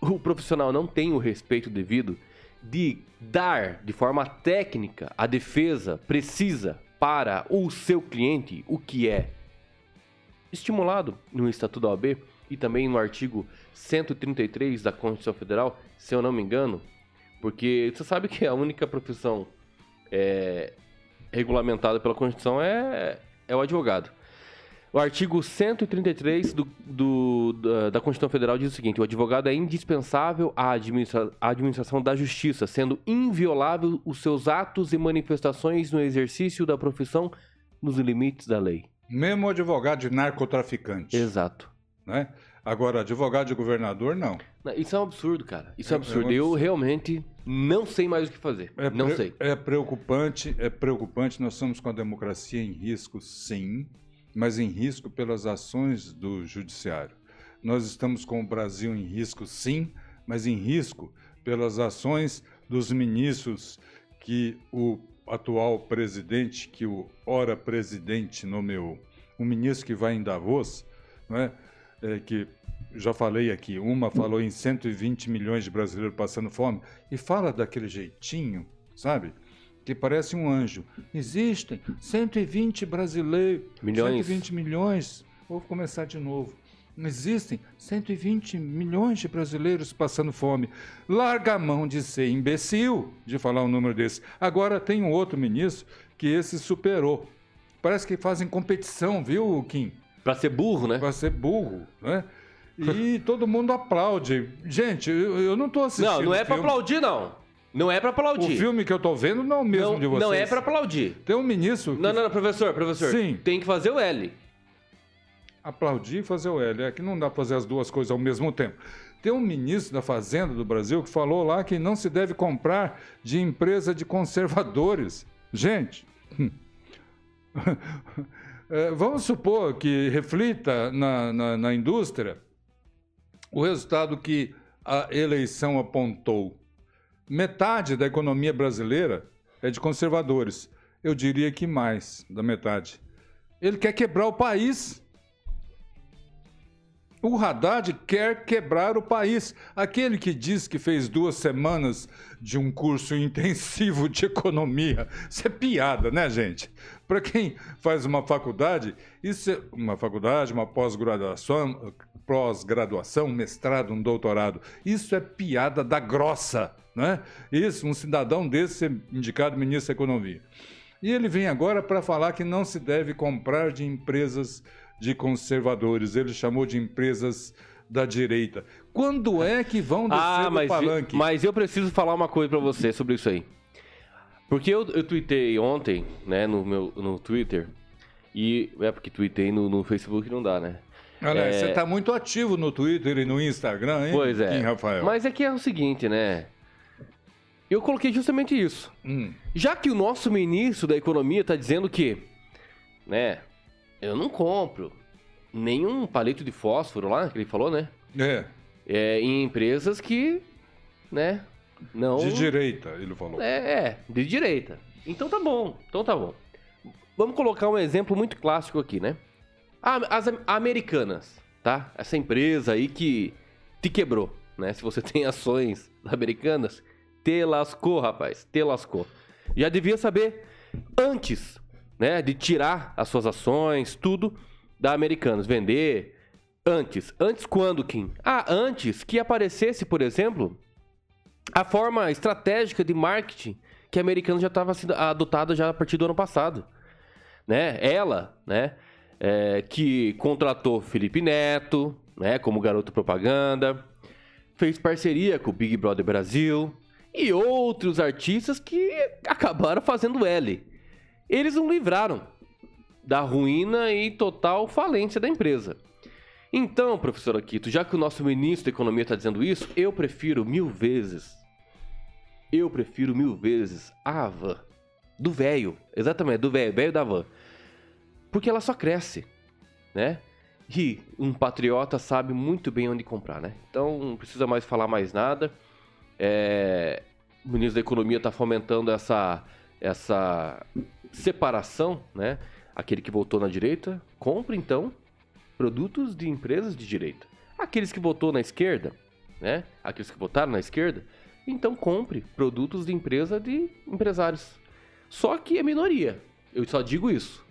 o profissional não tem o respeito devido de dar de forma técnica a defesa precisa para o seu cliente, o que é estimulado no Estatuto da OAB e também no artigo 133 da Constituição Federal, se eu não me engano, porque você sabe que a única profissão é, regulamentada pela Constituição é, é o advogado. O artigo 133 do, do- da, Constituição Federal diz o seguinte: o advogado é indispensável à, administra- à administração da justiça, sendo inviolável os seus atos e manifestações no exercício da profissão nos limites da lei. Mesmo advogado de narcotraficante. Exato. Né? Agora, advogado de governador, não. Isso é um absurdo, cara. Isso é, É- um é um absurdo. Eu absurdo. realmente não sei mais o que fazer. É não sei. É preocupante, é preocupante. Nós estamos com a democracia em risco, sim, mas em risco pelas ações do judiciário. Nós estamos com o Brasil em risco, sim, mas em risco pelas ações dos ministros que o atual presidente, que o ora presidente nomeou, um ministro que vai em Davos, né, é, que já falei aqui, uma falou em 120 milhões de brasileiros passando fome, e fala daquele jeitinho, sabe? Que parece um anjo. Existem 120 brasileiros, Milhões. 120 milhões. Vou começar de novo. Existem 120 milhões de brasileiros passando fome. Larga a mão de ser imbecil de falar um número desse. Agora tem um outro ministro que esse superou. Parece que fazem competição, viu, Kim? Pra ser burro, né? Para ser burro, né? E (laughs) todo mundo aplaude. Gente, eu, eu não estou assistindo. Não, não é o pra filme. aplaudir, não. Não é pra O aplaudir. filme que eu tô vendo não é o mesmo não, de vocês. não é pra aplaudir. Tem um ministro que Não, não, não, professor, professor. Sim. Tem que fazer o L. aplaudir e fazer o L. É que não dá para fazer as duas coisas ao mesmo tempo. Tem um ministro da Fazenda do Brasil que falou lá que não se deve comprar de empresa de conservadores. Gente, eh, (laughs) vamos supor que reflita na, na, na indústria o resultado que a eleição apontou. Metade da economia brasileira é de conservadores. Eu diria que mais da metade. Ele quer quebrar o país. O Haddad quer quebrar o país. Aquele que diz que fez duas semanas de um curso (laughs) intensivo de economia. Isso é piada, né, gente? Para quem faz uma faculdade, isso é uma faculdade, uma pós-graduação, pós-graduação, mestrado, um doutorado. Isso é piada da grossa, né? Isso, um cidadão desse ser indicado ministro da Economia. E ele vem agora para falar que não se deve comprar de empresas de conservadores. Ele chamou de empresas da direita. Quando é que vão descer Ah, do mas, palanque? mas eu preciso falar uma coisa pra você sobre isso aí. Porque eu, eu tuitei ontem, né, no meu no Twitter. E é porque tuitei no, no Facebook não dá, né? Olha, É. você está muito ativo no Twitter e no Instagram, hein? Pois é. Rafael. Mas é que é o seguinte, né? Eu coloquei justamente isso. Hum, Já que o nosso ministro da Economia está dizendo que, né, eu não compro nenhum palito de fósforo lá, que ele falou, né? é, É, em empresas que, né, não... de direita, ele falou. É, é, de direita. Então tá bom, então tá bom. Vamos colocar um exemplo muito clássico aqui, né? As am- americanas, tá? Essa empresa aí que te quebrou, né? Se você (laughs) tem ações americanas, te lascou, rapaz, te lascou. Já devia saber antes, né? De tirar as suas ações, tudo da Americanas, vender antes. Antes quando, Kim? Ah, antes que aparecesse, por exemplo, a forma estratégica de marketing que a americana já estava sendo adotada já a partir do ano passado, né? Ela, né, é, que contratou Felipe Neto, né, como garoto propaganda, fez parceria com o Big Brother Brasil e outros artistas que acabaram fazendo L. Eles não livraram da ruína e total falência da empresa. Então, professor Aquito, já que o nosso ministro da Economia está dizendo isso, eu prefiro mil vezes eu prefiro mil vezes a van. Do velho. Exatamente, do velho, velho da van. Porque ela só cresce, né? E um patriota sabe muito bem onde comprar, né? Então não precisa mais falar mais nada. É, O ministro da Economia está fomentando essa, essa separação, né? Aquele que votou na direita, compra então produtos de empresas de direita. Aqueles que votou na esquerda, né? Aqueles que votaram na esquerda, então compre produtos de empresa de empresários. Só que é minoria. Eu só digo isso.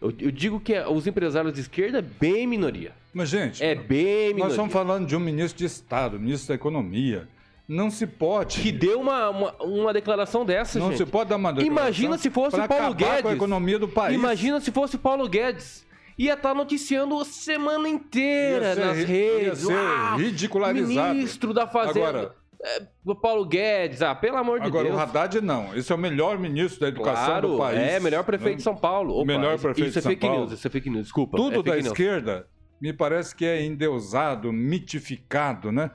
Eu, eu digo que é- os empresários de esquerda é bem minoria. Mas, gente, É bem minoria. nós estamos falando de um ministro de Estado, ministro da Economia. Não se pode. Que deu uma, uma, uma declaração dessa, não gente. se pode dar uma Imagina se fosse o Paulo Guedes. com a economia do país. Imagina se fosse o Paulo Guedes. Ia estar noticiando a semana inteira ser nas redes. ia ser Ah, ridicularizado. Ministro da Fazenda. Agora- É, o Paulo Guedes. Ah, pelo amor de Agora, Deus. o Haddad não. Esse é o melhor ministro da educação Claro, do país. é, melhor prefeito né? de São Paulo. Opa, Melhor isso- prefeito isso é de São fake Paulo. news, isso é fake news, desculpa. Tudo é da news. esquerda me parece que é endeusado, mitificado, né?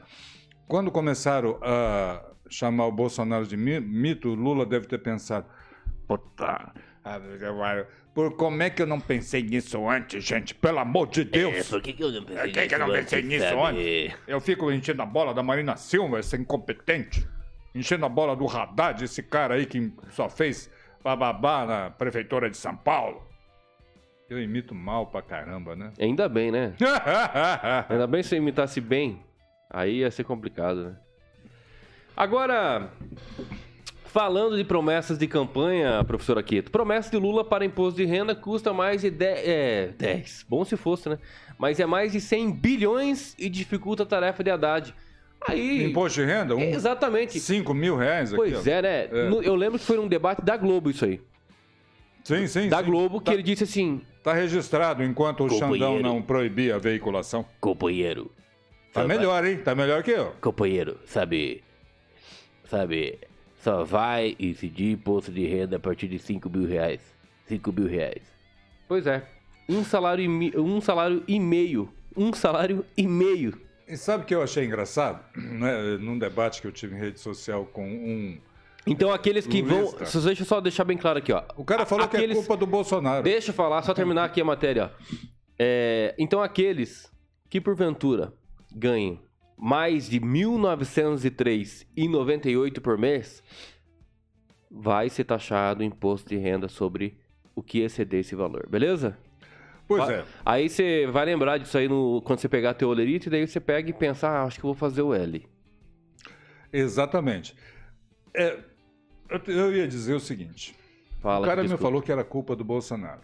Quando começaram a chamar o Bolsonaro de mi- mito, o Lula deve ter pensado, puta, por como é que eu não pensei nisso antes, gente? Pelo amor de Deus! É, por que, que eu não pensei Por que, que eu não nisso pensei antes, nisso sabe? antes? Eu fico enchendo a bola da Marina Silva, esse incompetente. Enchendo a bola do Haddad, esse cara aí que só fez bababá na prefeitura de São Paulo. Eu imito mal pra caramba, né? Ainda bem, né? (laughs) Ainda bem se eu imitasse bem. Aí ia ser complicado, né? Agora, falando de promessas de campanha, professor Aquito, promessa de Lula para imposto de renda custa mais de 10, é, 10, bom se fosse, né? Mas é mais de 100 bilhões e dificulta a tarefa de Haddad. Aí, Imposto de renda? Um, exatamente. 5 mil reais aqui. Pois é, né? É. No- Eu lembro que foi num debate da Globo isso aí. Sim, sim, Da sim. Globo, que Tá- ele disse assim, Tá registrado enquanto o Xandão não proibia a veiculação. companheiro. Tá melhor, hein? Tá melhor que eu. companheiro, sabe? Sabe? Só vai incidir imposto de renda a partir de 5 mil reais. 5 mil reais. Pois é. Um salário e, um salário e meio. Um salário e meio. E sabe o que eu achei engraçado? (clears throat) Né, Num debate que eu tive em rede social com um. Então aqueles que vão. Lulista. só- Deixa eu só deixar bem claro aqui, ó. O cara falou Aqueles- que é culpa do Bolsonaro. Deixa eu falar, só terminar aqui a matéria. ó. É, então, aqueles que porventura ganhem mais de R$ 1.903,98 por mês, vai ser taxado o imposto de renda sobre o que exceder esse valor, beleza? Pois Ah, é. Aí você vai lembrar disso aí no, quando você pegar teu olerite, e daí você pega e pensa, ah, acho que vou fazer o L. Exatamente. É, eu, eu ia dizer o seguinte: Fala o cara me falou que era culpa do Bolsonaro,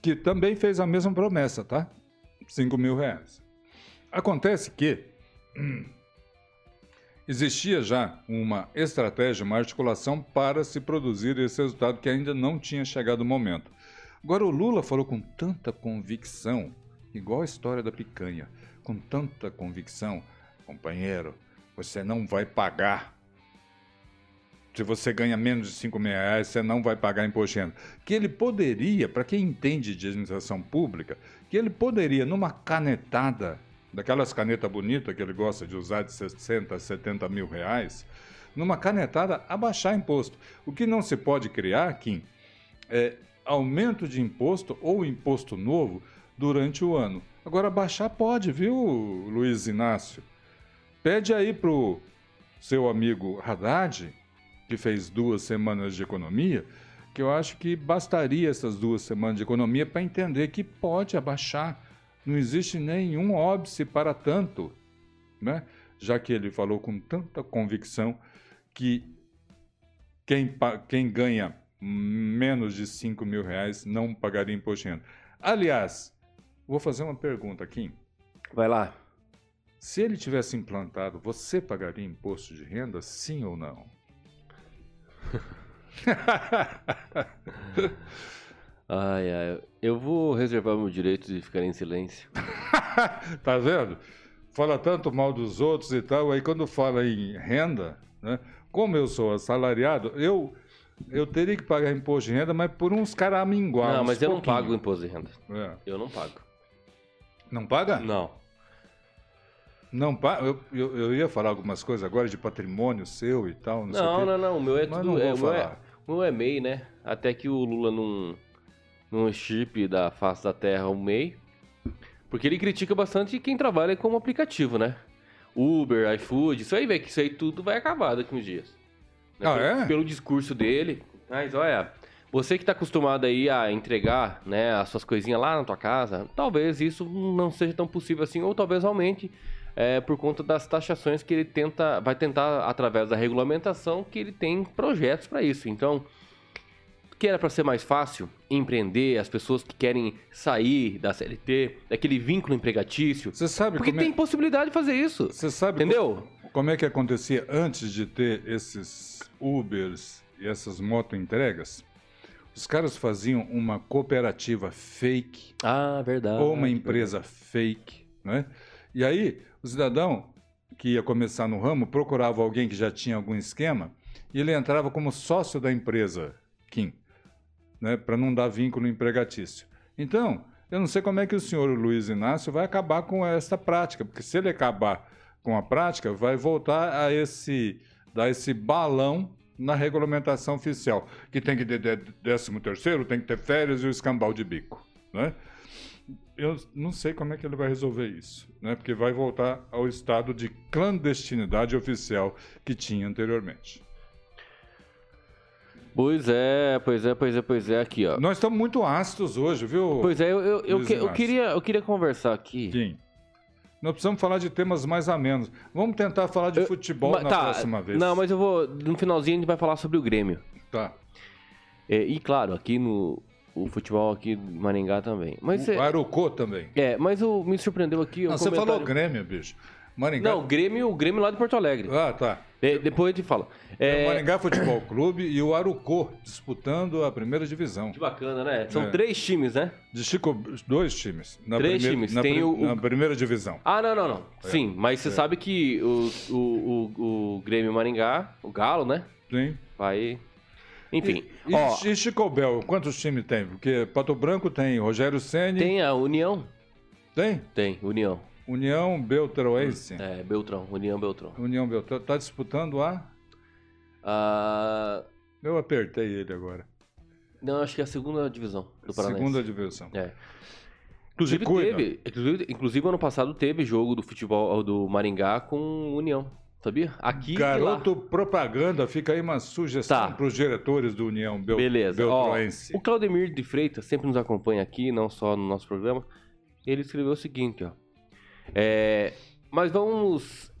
que também fez a mesma promessa, tá? 5 mil reais. Acontece que hum, existia já uma estratégia, uma articulação para se produzir esse resultado que ainda não tinha chegado o momento. Agora, o Lula falou com tanta convicção, igual a história da picanha, com tanta convicção, companheiro, você não vai pagar. Se você ganha menos de 5 mil reais, você não vai pagar imposto de renda. Que ele poderia, para quem entende de administração pública, que ele poderia, numa canetada, daquelas canetas bonitas que ele gosta de usar de 60, 70 mil reais, numa canetada, abaixar imposto. O que não se pode criar, Kim, é aumento de imposto ou imposto novo durante o ano. Agora, baixar pode, viu, Luiz Inácio? Pede aí pro seu amigo Haddad, que fez duas semanas de economia, que eu acho que bastaria essas duas semanas de economia para entender que pode abaixar. Não existe nenhum óbice para tanto, né? Já que ele falou com tanta convicção que quem, quem ganha menos de 5 mil reais não pagaria imposto de renda. Aliás, vou fazer uma pergunta aqui. Vai lá. Se ele tivesse implantado, você pagaria imposto de renda, sim ou não? (laughs) Ai, ai. Eu vou reservar meu direito de ficar em silêncio. (laughs) tá vendo? Fala tanto mal dos outros e tal, aí quando fala em renda, né? Como eu sou assalariado, eu eu teria que pagar imposto de renda, mas por uns caraminguados. não, mas eu não pouquinho. pago imposto de renda. É. Eu não pago. Não paga? Não. Não paga. Eu, eu, eu ia falar algumas coisas agora de patrimônio seu e tal, não, sei o Não, não, não. O meu é Mas tudo. não é, o, meu é, o meu é MEI, né? Até que o Lula não, não chip da face da terra o MEI. Porque ele critica bastante quem trabalha como aplicativo, né? Uber, iFood, isso aí, velho, que isso aí tudo vai acabar daqui uns dias. Né? Ah, pelo, é? pelo discurso dele. Mas olha, você que tá acostumado aí a entregar, né, as suas coisinhas lá na tua casa, talvez isso não seja tão possível assim, ou talvez aumente é, por conta das taxações que ele tenta, vai tentar através da regulamentação que ele tem projetos para isso. Então, que era para ser mais fácil empreender, as pessoas que querem sair da CLT, daquele vínculo empregatício, Você sabe porque como é- tem possibilidade de fazer isso. Você sabe Entendeu? co- como é que acontecia antes de ter esses Ubers e essas moto entregas? Os caras faziam uma cooperativa fake Ah, verdade. ou uma empresa fake, né? E aí o cidadão que ia começar no ramo procurava alguém que já tinha algum esquema e ele entrava como sócio da empresa Kim, né? Para não dar vínculo empregatício. Então, eu não sei como é que o senhor Luiz Inácio vai acabar com essa prática, porque se ele acabar com a prática, vai voltar a esse dar esse balão na regulamentação oficial, que tem que ter de- décimo terceiro, tem que ter férias e o escambau de bico, né? Eu não sei como é que ele vai resolver isso, né? Porque vai voltar ao estado de clandestinidade oficial que tinha anteriormente. Pois é, pois é, pois é, pois é, aqui, ó. Nós estamos muito ácidos hoje, viu? Pois é, eu, eu, eu, que- eu queria, eu queria conversar aqui. Sim. Nós precisamos falar de temas mais amenos. Vamos tentar falar de Eu- futebol Ma- na tá, próxima vez. Não, mas eu vou. No finalzinho a gente vai falar sobre o Grêmio. Tá. É, e claro, aqui no. O futebol aqui do Maringá também. Mas o é, Arucô também. é, mas o, me surpreendeu aqui. Não, um você falou comentário- Grêmio, bicho. Maringá. Não, o Grêmio, o Grêmio lá de Porto Alegre. Ah, tá. É, depois eu te falo. É... É, O Maringá Futebol Clube e o Arucô disputando a primeira divisão. que bacana, né? São É. três times, né? De Chico, dois times. Na Três primeira, times. Na, Tem o- na primeira divisão. Ah, não, não, não. É. Sim, mas você sabe que o, o, o, o Grêmio Maringá, o Galo, né? Sim. Vai. Enfim. E, ó, e Chico Bel, quantos times tem? Porque Pato Branco tem Rogério Ceni. tem a União? Tem? Tem, União. União Beltroense. É, Beltrão, União Beltrão. União Beltrão. Tá disputando a. Ah, Eu apertei ele agora. não, acho que é a segunda divisão do Paraná. Segunda divisão. É. Inclusive teve, inclusive, inclusive ano passado teve jogo do futebol do Maringá com União, sabia? Aqui. Garoto propaganda, fica aí uma sugestão Tá. para os diretores do União Bel Beleza. Ó, o Claudemir de Freitas sempre nos acompanha aqui, não só no nosso programa. Ele escreveu o seguinte, ó. É, mas vamos.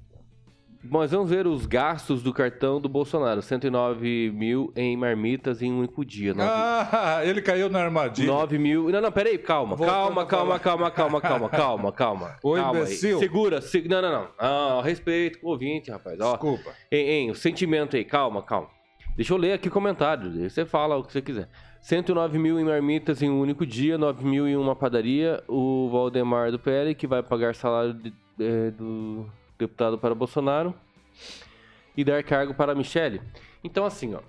Mas vamos ver os gastos do cartão do Bolsonaro. 109 mil em marmitas em um único dia. Nove- Ah, ele caiu na armadilha. 9 mil. Não, não, peraí, calma. Calma, calma, calma, calma, calma, calma, (laughs) calma. Ô, calma aí. imbecil. Segura, se- não, não, não. Ah, respeito com o ouvinte, rapaz. Ó, Desculpa. Hein, hein, o sentimento aí, calma, calma. Deixa eu ler aqui o comentário, aí você fala o que você quiser. 109 mil em marmitas em um único dia, 9 mil em uma padaria. O Valdemar do PL, que vai pagar salário de- eh, do deputado para Bolsonaro. E dar cargo para a Michele. Então, assim, ó.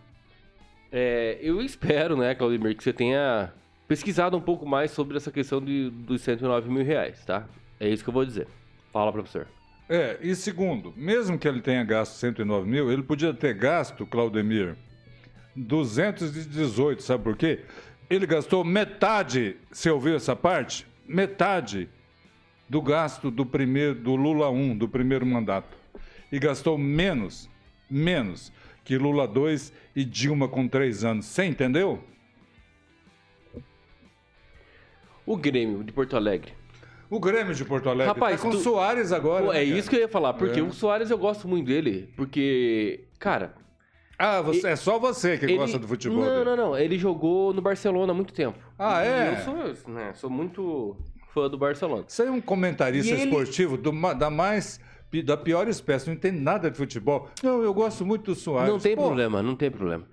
é, eu espero, né, Claudemir, que você tenha pesquisado um pouco mais sobre essa questão de, dos 109 mil reais, tá? É isso que eu vou dizer. Fala, professor. É, e segundo, mesmo que ele tenha gasto 109 mil, ele podia ter gasto, Claudemir, 218, sabe por quê? Ele gastou metade, você ouviu essa parte? Metade do gasto do primeiro do Lula 1, do primeiro mandato. E gastou menos, menos que Lula 2 e Dilma com três anos. Você entendeu? O Grêmio de Porto Alegre. O Grêmio de Porto Alegre Rapaz, tá com tu- Soares agora. Pô, né, é cara? isso que eu ia falar, porque É. o Soares eu gosto muito dele, porque, cara, Ah, você, é só você que ele... gosta do futebol. Não, dele. não, não, ele jogou no Barcelona há muito tempo. Ah, E é? Eu sou, né, sou muito fã do Barcelona. Você é um comentarista E ele- esportivo do ma- da mais da pior espécie, não entende nada de futebol. Não, eu gosto muito do Soares. Não tem Pô, problema, não tem problema.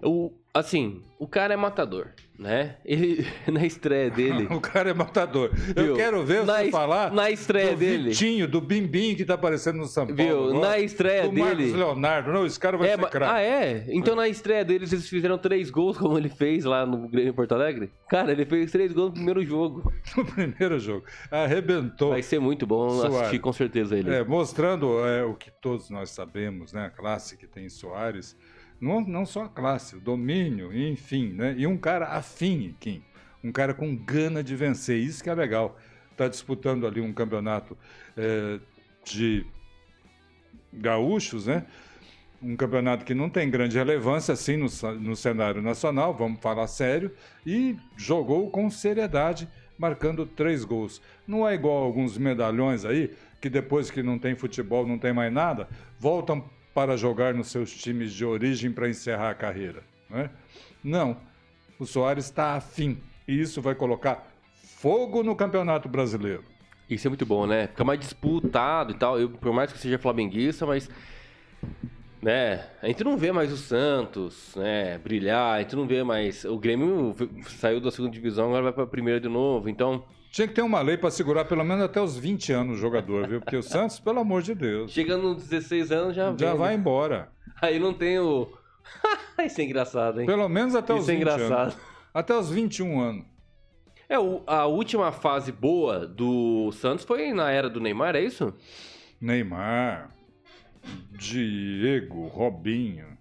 O, assim, o cara é matador, né? Ele, (laughs) na estreia dele... (laughs) O cara é matador. Eu Viu? quero ver Na você falar na estreia do dele. Vitinho, do Bimbim que tá aparecendo no São Paulo. Viu? agora, Na estreia do Marcos dele- Leonardo. Não, esse cara vai É, ser craque. ah, é? Então na estreia deles eles fizeram três gols, como ele fez lá no Grêmio Porto Alegre? Cara, ele fez três gols no primeiro jogo. (laughs) No primeiro jogo. Arrebentou. Vai ser muito bom Soares. assistir com certeza ele. É, mostrando é, o que todos nós sabemos, né? A classe que tem Soares. Não, não só a classe, o domínio, enfim, né? E um cara afim, Kim. Um cara com gana de vencer. Isso que é legal. Está disputando ali um campeonato é, de gaúchos, né? Um campeonato que não tem grande relevância assim no, no cenário nacional, vamos falar sério, e jogou com seriedade, marcando três gols. Não é igual alguns medalhões aí, que depois que não tem futebol, não tem mais nada, voltam para jogar nos seus times de origem para encerrar a carreira. Né? Não, o Soares está afim, e isso vai colocar fogo no Campeonato Brasileiro. Isso é muito bom, né? Fica mais disputado e tal. Eu, por mais que seja flamenguista, mas. Né? A gente não vê mais o Santos, né? Brilhar, a gente não vê mais. O Grêmio saiu da segunda divisão, agora vai pra primeira de novo. Então, Tinha que ter uma lei para segurar pelo menos até os 20 anos o jogador, viu? Porque o (laughs) Santos, pelo amor de Deus, chegando nos 16 anos já já vem, vai né? embora. (laughs) Aí não tem o. (laughs) Isso é engraçado, hein? Pelo menos até os Isso é 20 engraçado. anos. Até os 21 anos. É, a última fase boa do Santos foi na era do Neymar, é isso? Neymar, Diego, Robinho.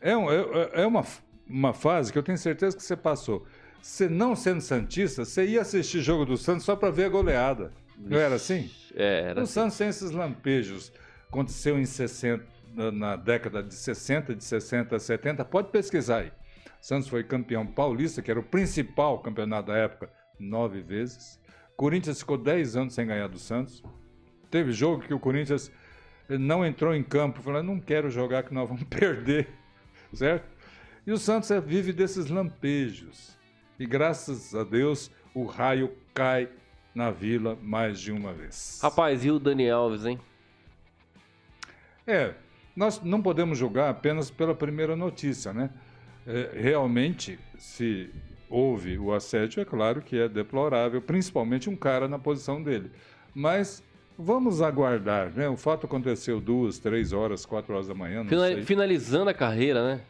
É, um- é- é uma, uma fase que eu tenho certeza que você passou. Você não sendo Santista, você ia assistir jogo do Santos só para ver a goleada. Não era assim? É, era O assim. Santos tem esses lampejos. Aconteceu em 60, na- década de 60, de 60 a 70. Pode pesquisar aí. Santos foi campeão paulista, que era o principal campeonato da época, nove vezes. Corinthians ficou dez anos sem ganhar do Santos. Teve jogo que o Corinthians não entrou em campo, falou: não quero jogar que nós vamos (laughs) perder, certo? E o Santos é, vive desses lampejos. E graças a Deus o raio cai na vila mais de uma vez. Rapaz, e o Dani Alves, hein? É, nós não podemos julgar apenas pela primeira notícia, né? É, realmente, se houve o assédio, é claro que é deplorável, principalmente um cara na posição dele. Mas vamos aguardar, né? O fato aconteceu duas, três horas, quatro horas da manhã, não sei. Finalizando a carreira, né?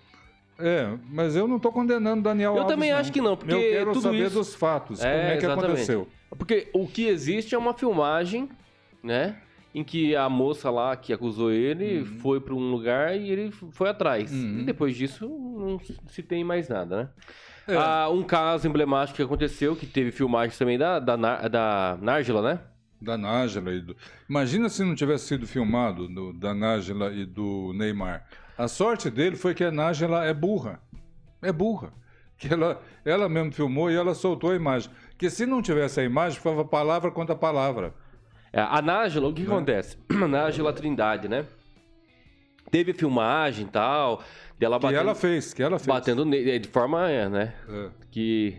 É, mas eu não estou condenando Daniel eu Alves. Eu também não. acho que não, porque eu quero tudo saber isso... dos fatos, é, como é que exatamente. aconteceu. Porque o que existe é uma filmagem, né? Em que a moça lá que acusou ele uhum. foi para um lugar e ele foi atrás. Uhum. E depois disso não se tem mais nada, né? É. Ah, um caso emblemático que aconteceu, que teve filmagem também da, da, da Nárgila, né? Da Nájila e do. Imagina se não tivesse sido filmado do, da Nájila e do Neymar. A sorte dele foi que a Nájila é burra. É burra. Que ela, ela mesmo filmou e ela soltou a imagem. Que se não tivesse a imagem, ficava palavra contra palavra. É, a Nájila, o que, que é. acontece? (clears throat) A Nájila Trindade, né? Teve filmagem e tal, dela batendo. Que ela fez, que ela fez. Batendo nele, de forma, é, né? É. Que.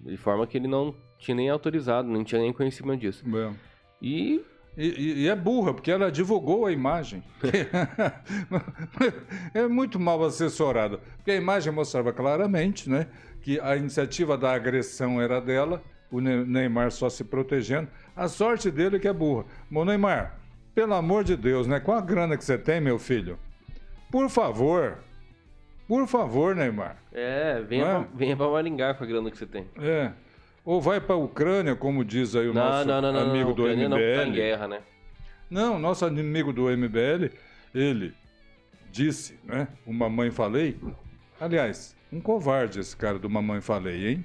De forma que ele não tinha nem autorizado, não tinha nem conhecimento disso. É. E e, e, é burra, porque ela divulgou a imagem. (laughs) é muito mal assessorada. Porque a imagem mostrava claramente né, que a iniciativa da agressão era dela, o Neymar só se protegendo. A sorte dele é que é burra. Bom, Neymar, pelo amor de Deus, né? Com a grana que você tem, meu filho, por favor, por favor, Neymar. É, venha, é? Pra, venha pra Maringá com a grana que você tem. É. Ou vai para a Ucrânia, como diz aí o não, nosso não, não, amigo do MBL. Não, tá em guerra, né? Não, nosso amigo do MBL, ele disse, né? O Mamãe Falei. Aliás, um covarde esse cara do Mamãe Falei, hein?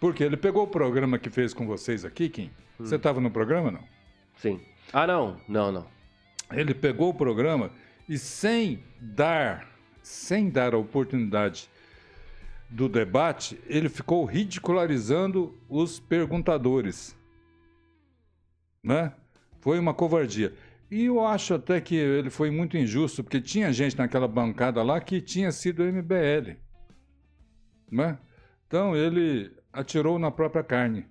Porque ele pegou o programa que fez com vocês aqui, Kim. Hum. Você estava no programa, não? Sim. Ah, não. Não, não. Ele pegou o programa e sem dar, sem dar a oportunidade do debate, ele ficou ridicularizando os perguntadores. Né? Foi uma covardia. E eu acho até que ele foi muito injusto, porque tinha gente naquela bancada lá que tinha sido MBL. Né? Então ele atirou na própria carne.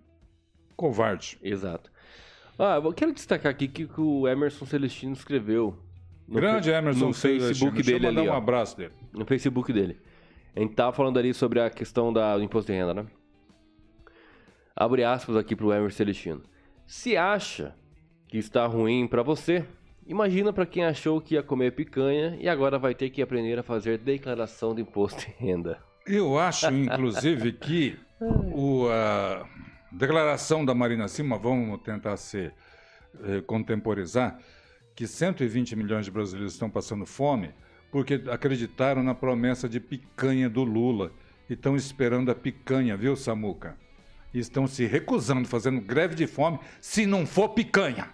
Covarde. Exato. Ah, eu quero destacar aqui que o Emerson Celestino escreveu. Grande Emerson no Facebook Deixa dele ali. um abraço dele. No Facebook dele. A gente tava falando ali sobre a questão da, do imposto de renda, né? Abre aspas aqui pro Emerson Celestino. Se acha que está ruim para você, imagina para quem achou que ia comer picanha e agora vai ter que aprender a fazer declaração de imposto de renda. Eu acho, inclusive, que o, a declaração da Marina Cima, vamos tentar ser eh, contemporizar, que 120 milhões de brasileiros estão passando fome, porque acreditaram na promessa de picanha do Lula e estão esperando a picanha, viu, Samuca? E estão se recusando, fazendo greve de fome, se não for picanha.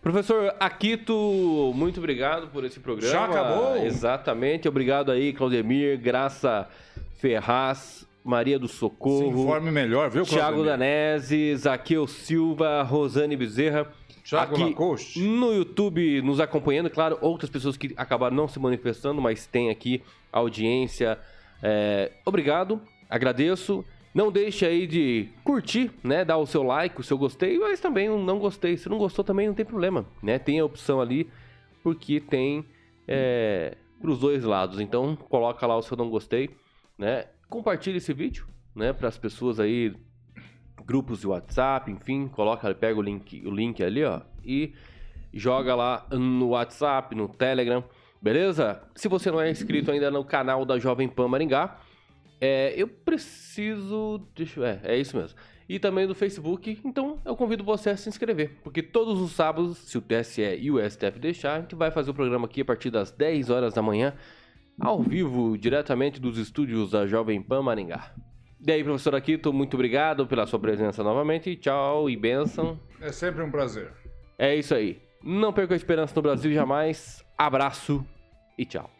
Professor Aquito, muito obrigado por esse programa. Já acabou? Exatamente. Obrigado aí, Claudemir, Graça Ferraz, Maria do Socorro. Se informe melhor, viu, Claudemir? Thiago Danese, Zaqueu Silva, Rosane Bezerra. Thiago aqui Lacoste. no YouTube nos acompanhando, claro, outras pessoas que acabaram não se manifestando, mas tem aqui audiência. É, obrigado, agradeço. Não deixe aí de curtir, né? Dar o seu like, o seu gostei, mas também um não gostei. Se não gostou também não tem problema, né? Tem a opção ali, porque tem é, os dois lados. Então coloca lá o seu não gostei, né? Compartilhe esse vídeo, né? Para as pessoas aí grupos de WhatsApp, enfim, coloca, pega o link, o link ali, ó, e joga lá no WhatsApp, no Telegram, beleza? Se você não é inscrito ainda no canal da Jovem Pan Maringá, é, eu preciso, deixa, é, é isso mesmo. E também do Facebook, então eu convido você a se inscrever, porque todos os sábados, se o TSE e o STF deixar, a gente vai fazer o programa aqui a partir das 10 horas da manhã, ao vivo, diretamente dos estúdios da Jovem Pan Maringá. E aí, professor Aquito, muito obrigado pela sua presença novamente. Tchau e benção. É sempre um prazer. É isso aí. Não perca a esperança no Brasil jamais. Abraço e tchau.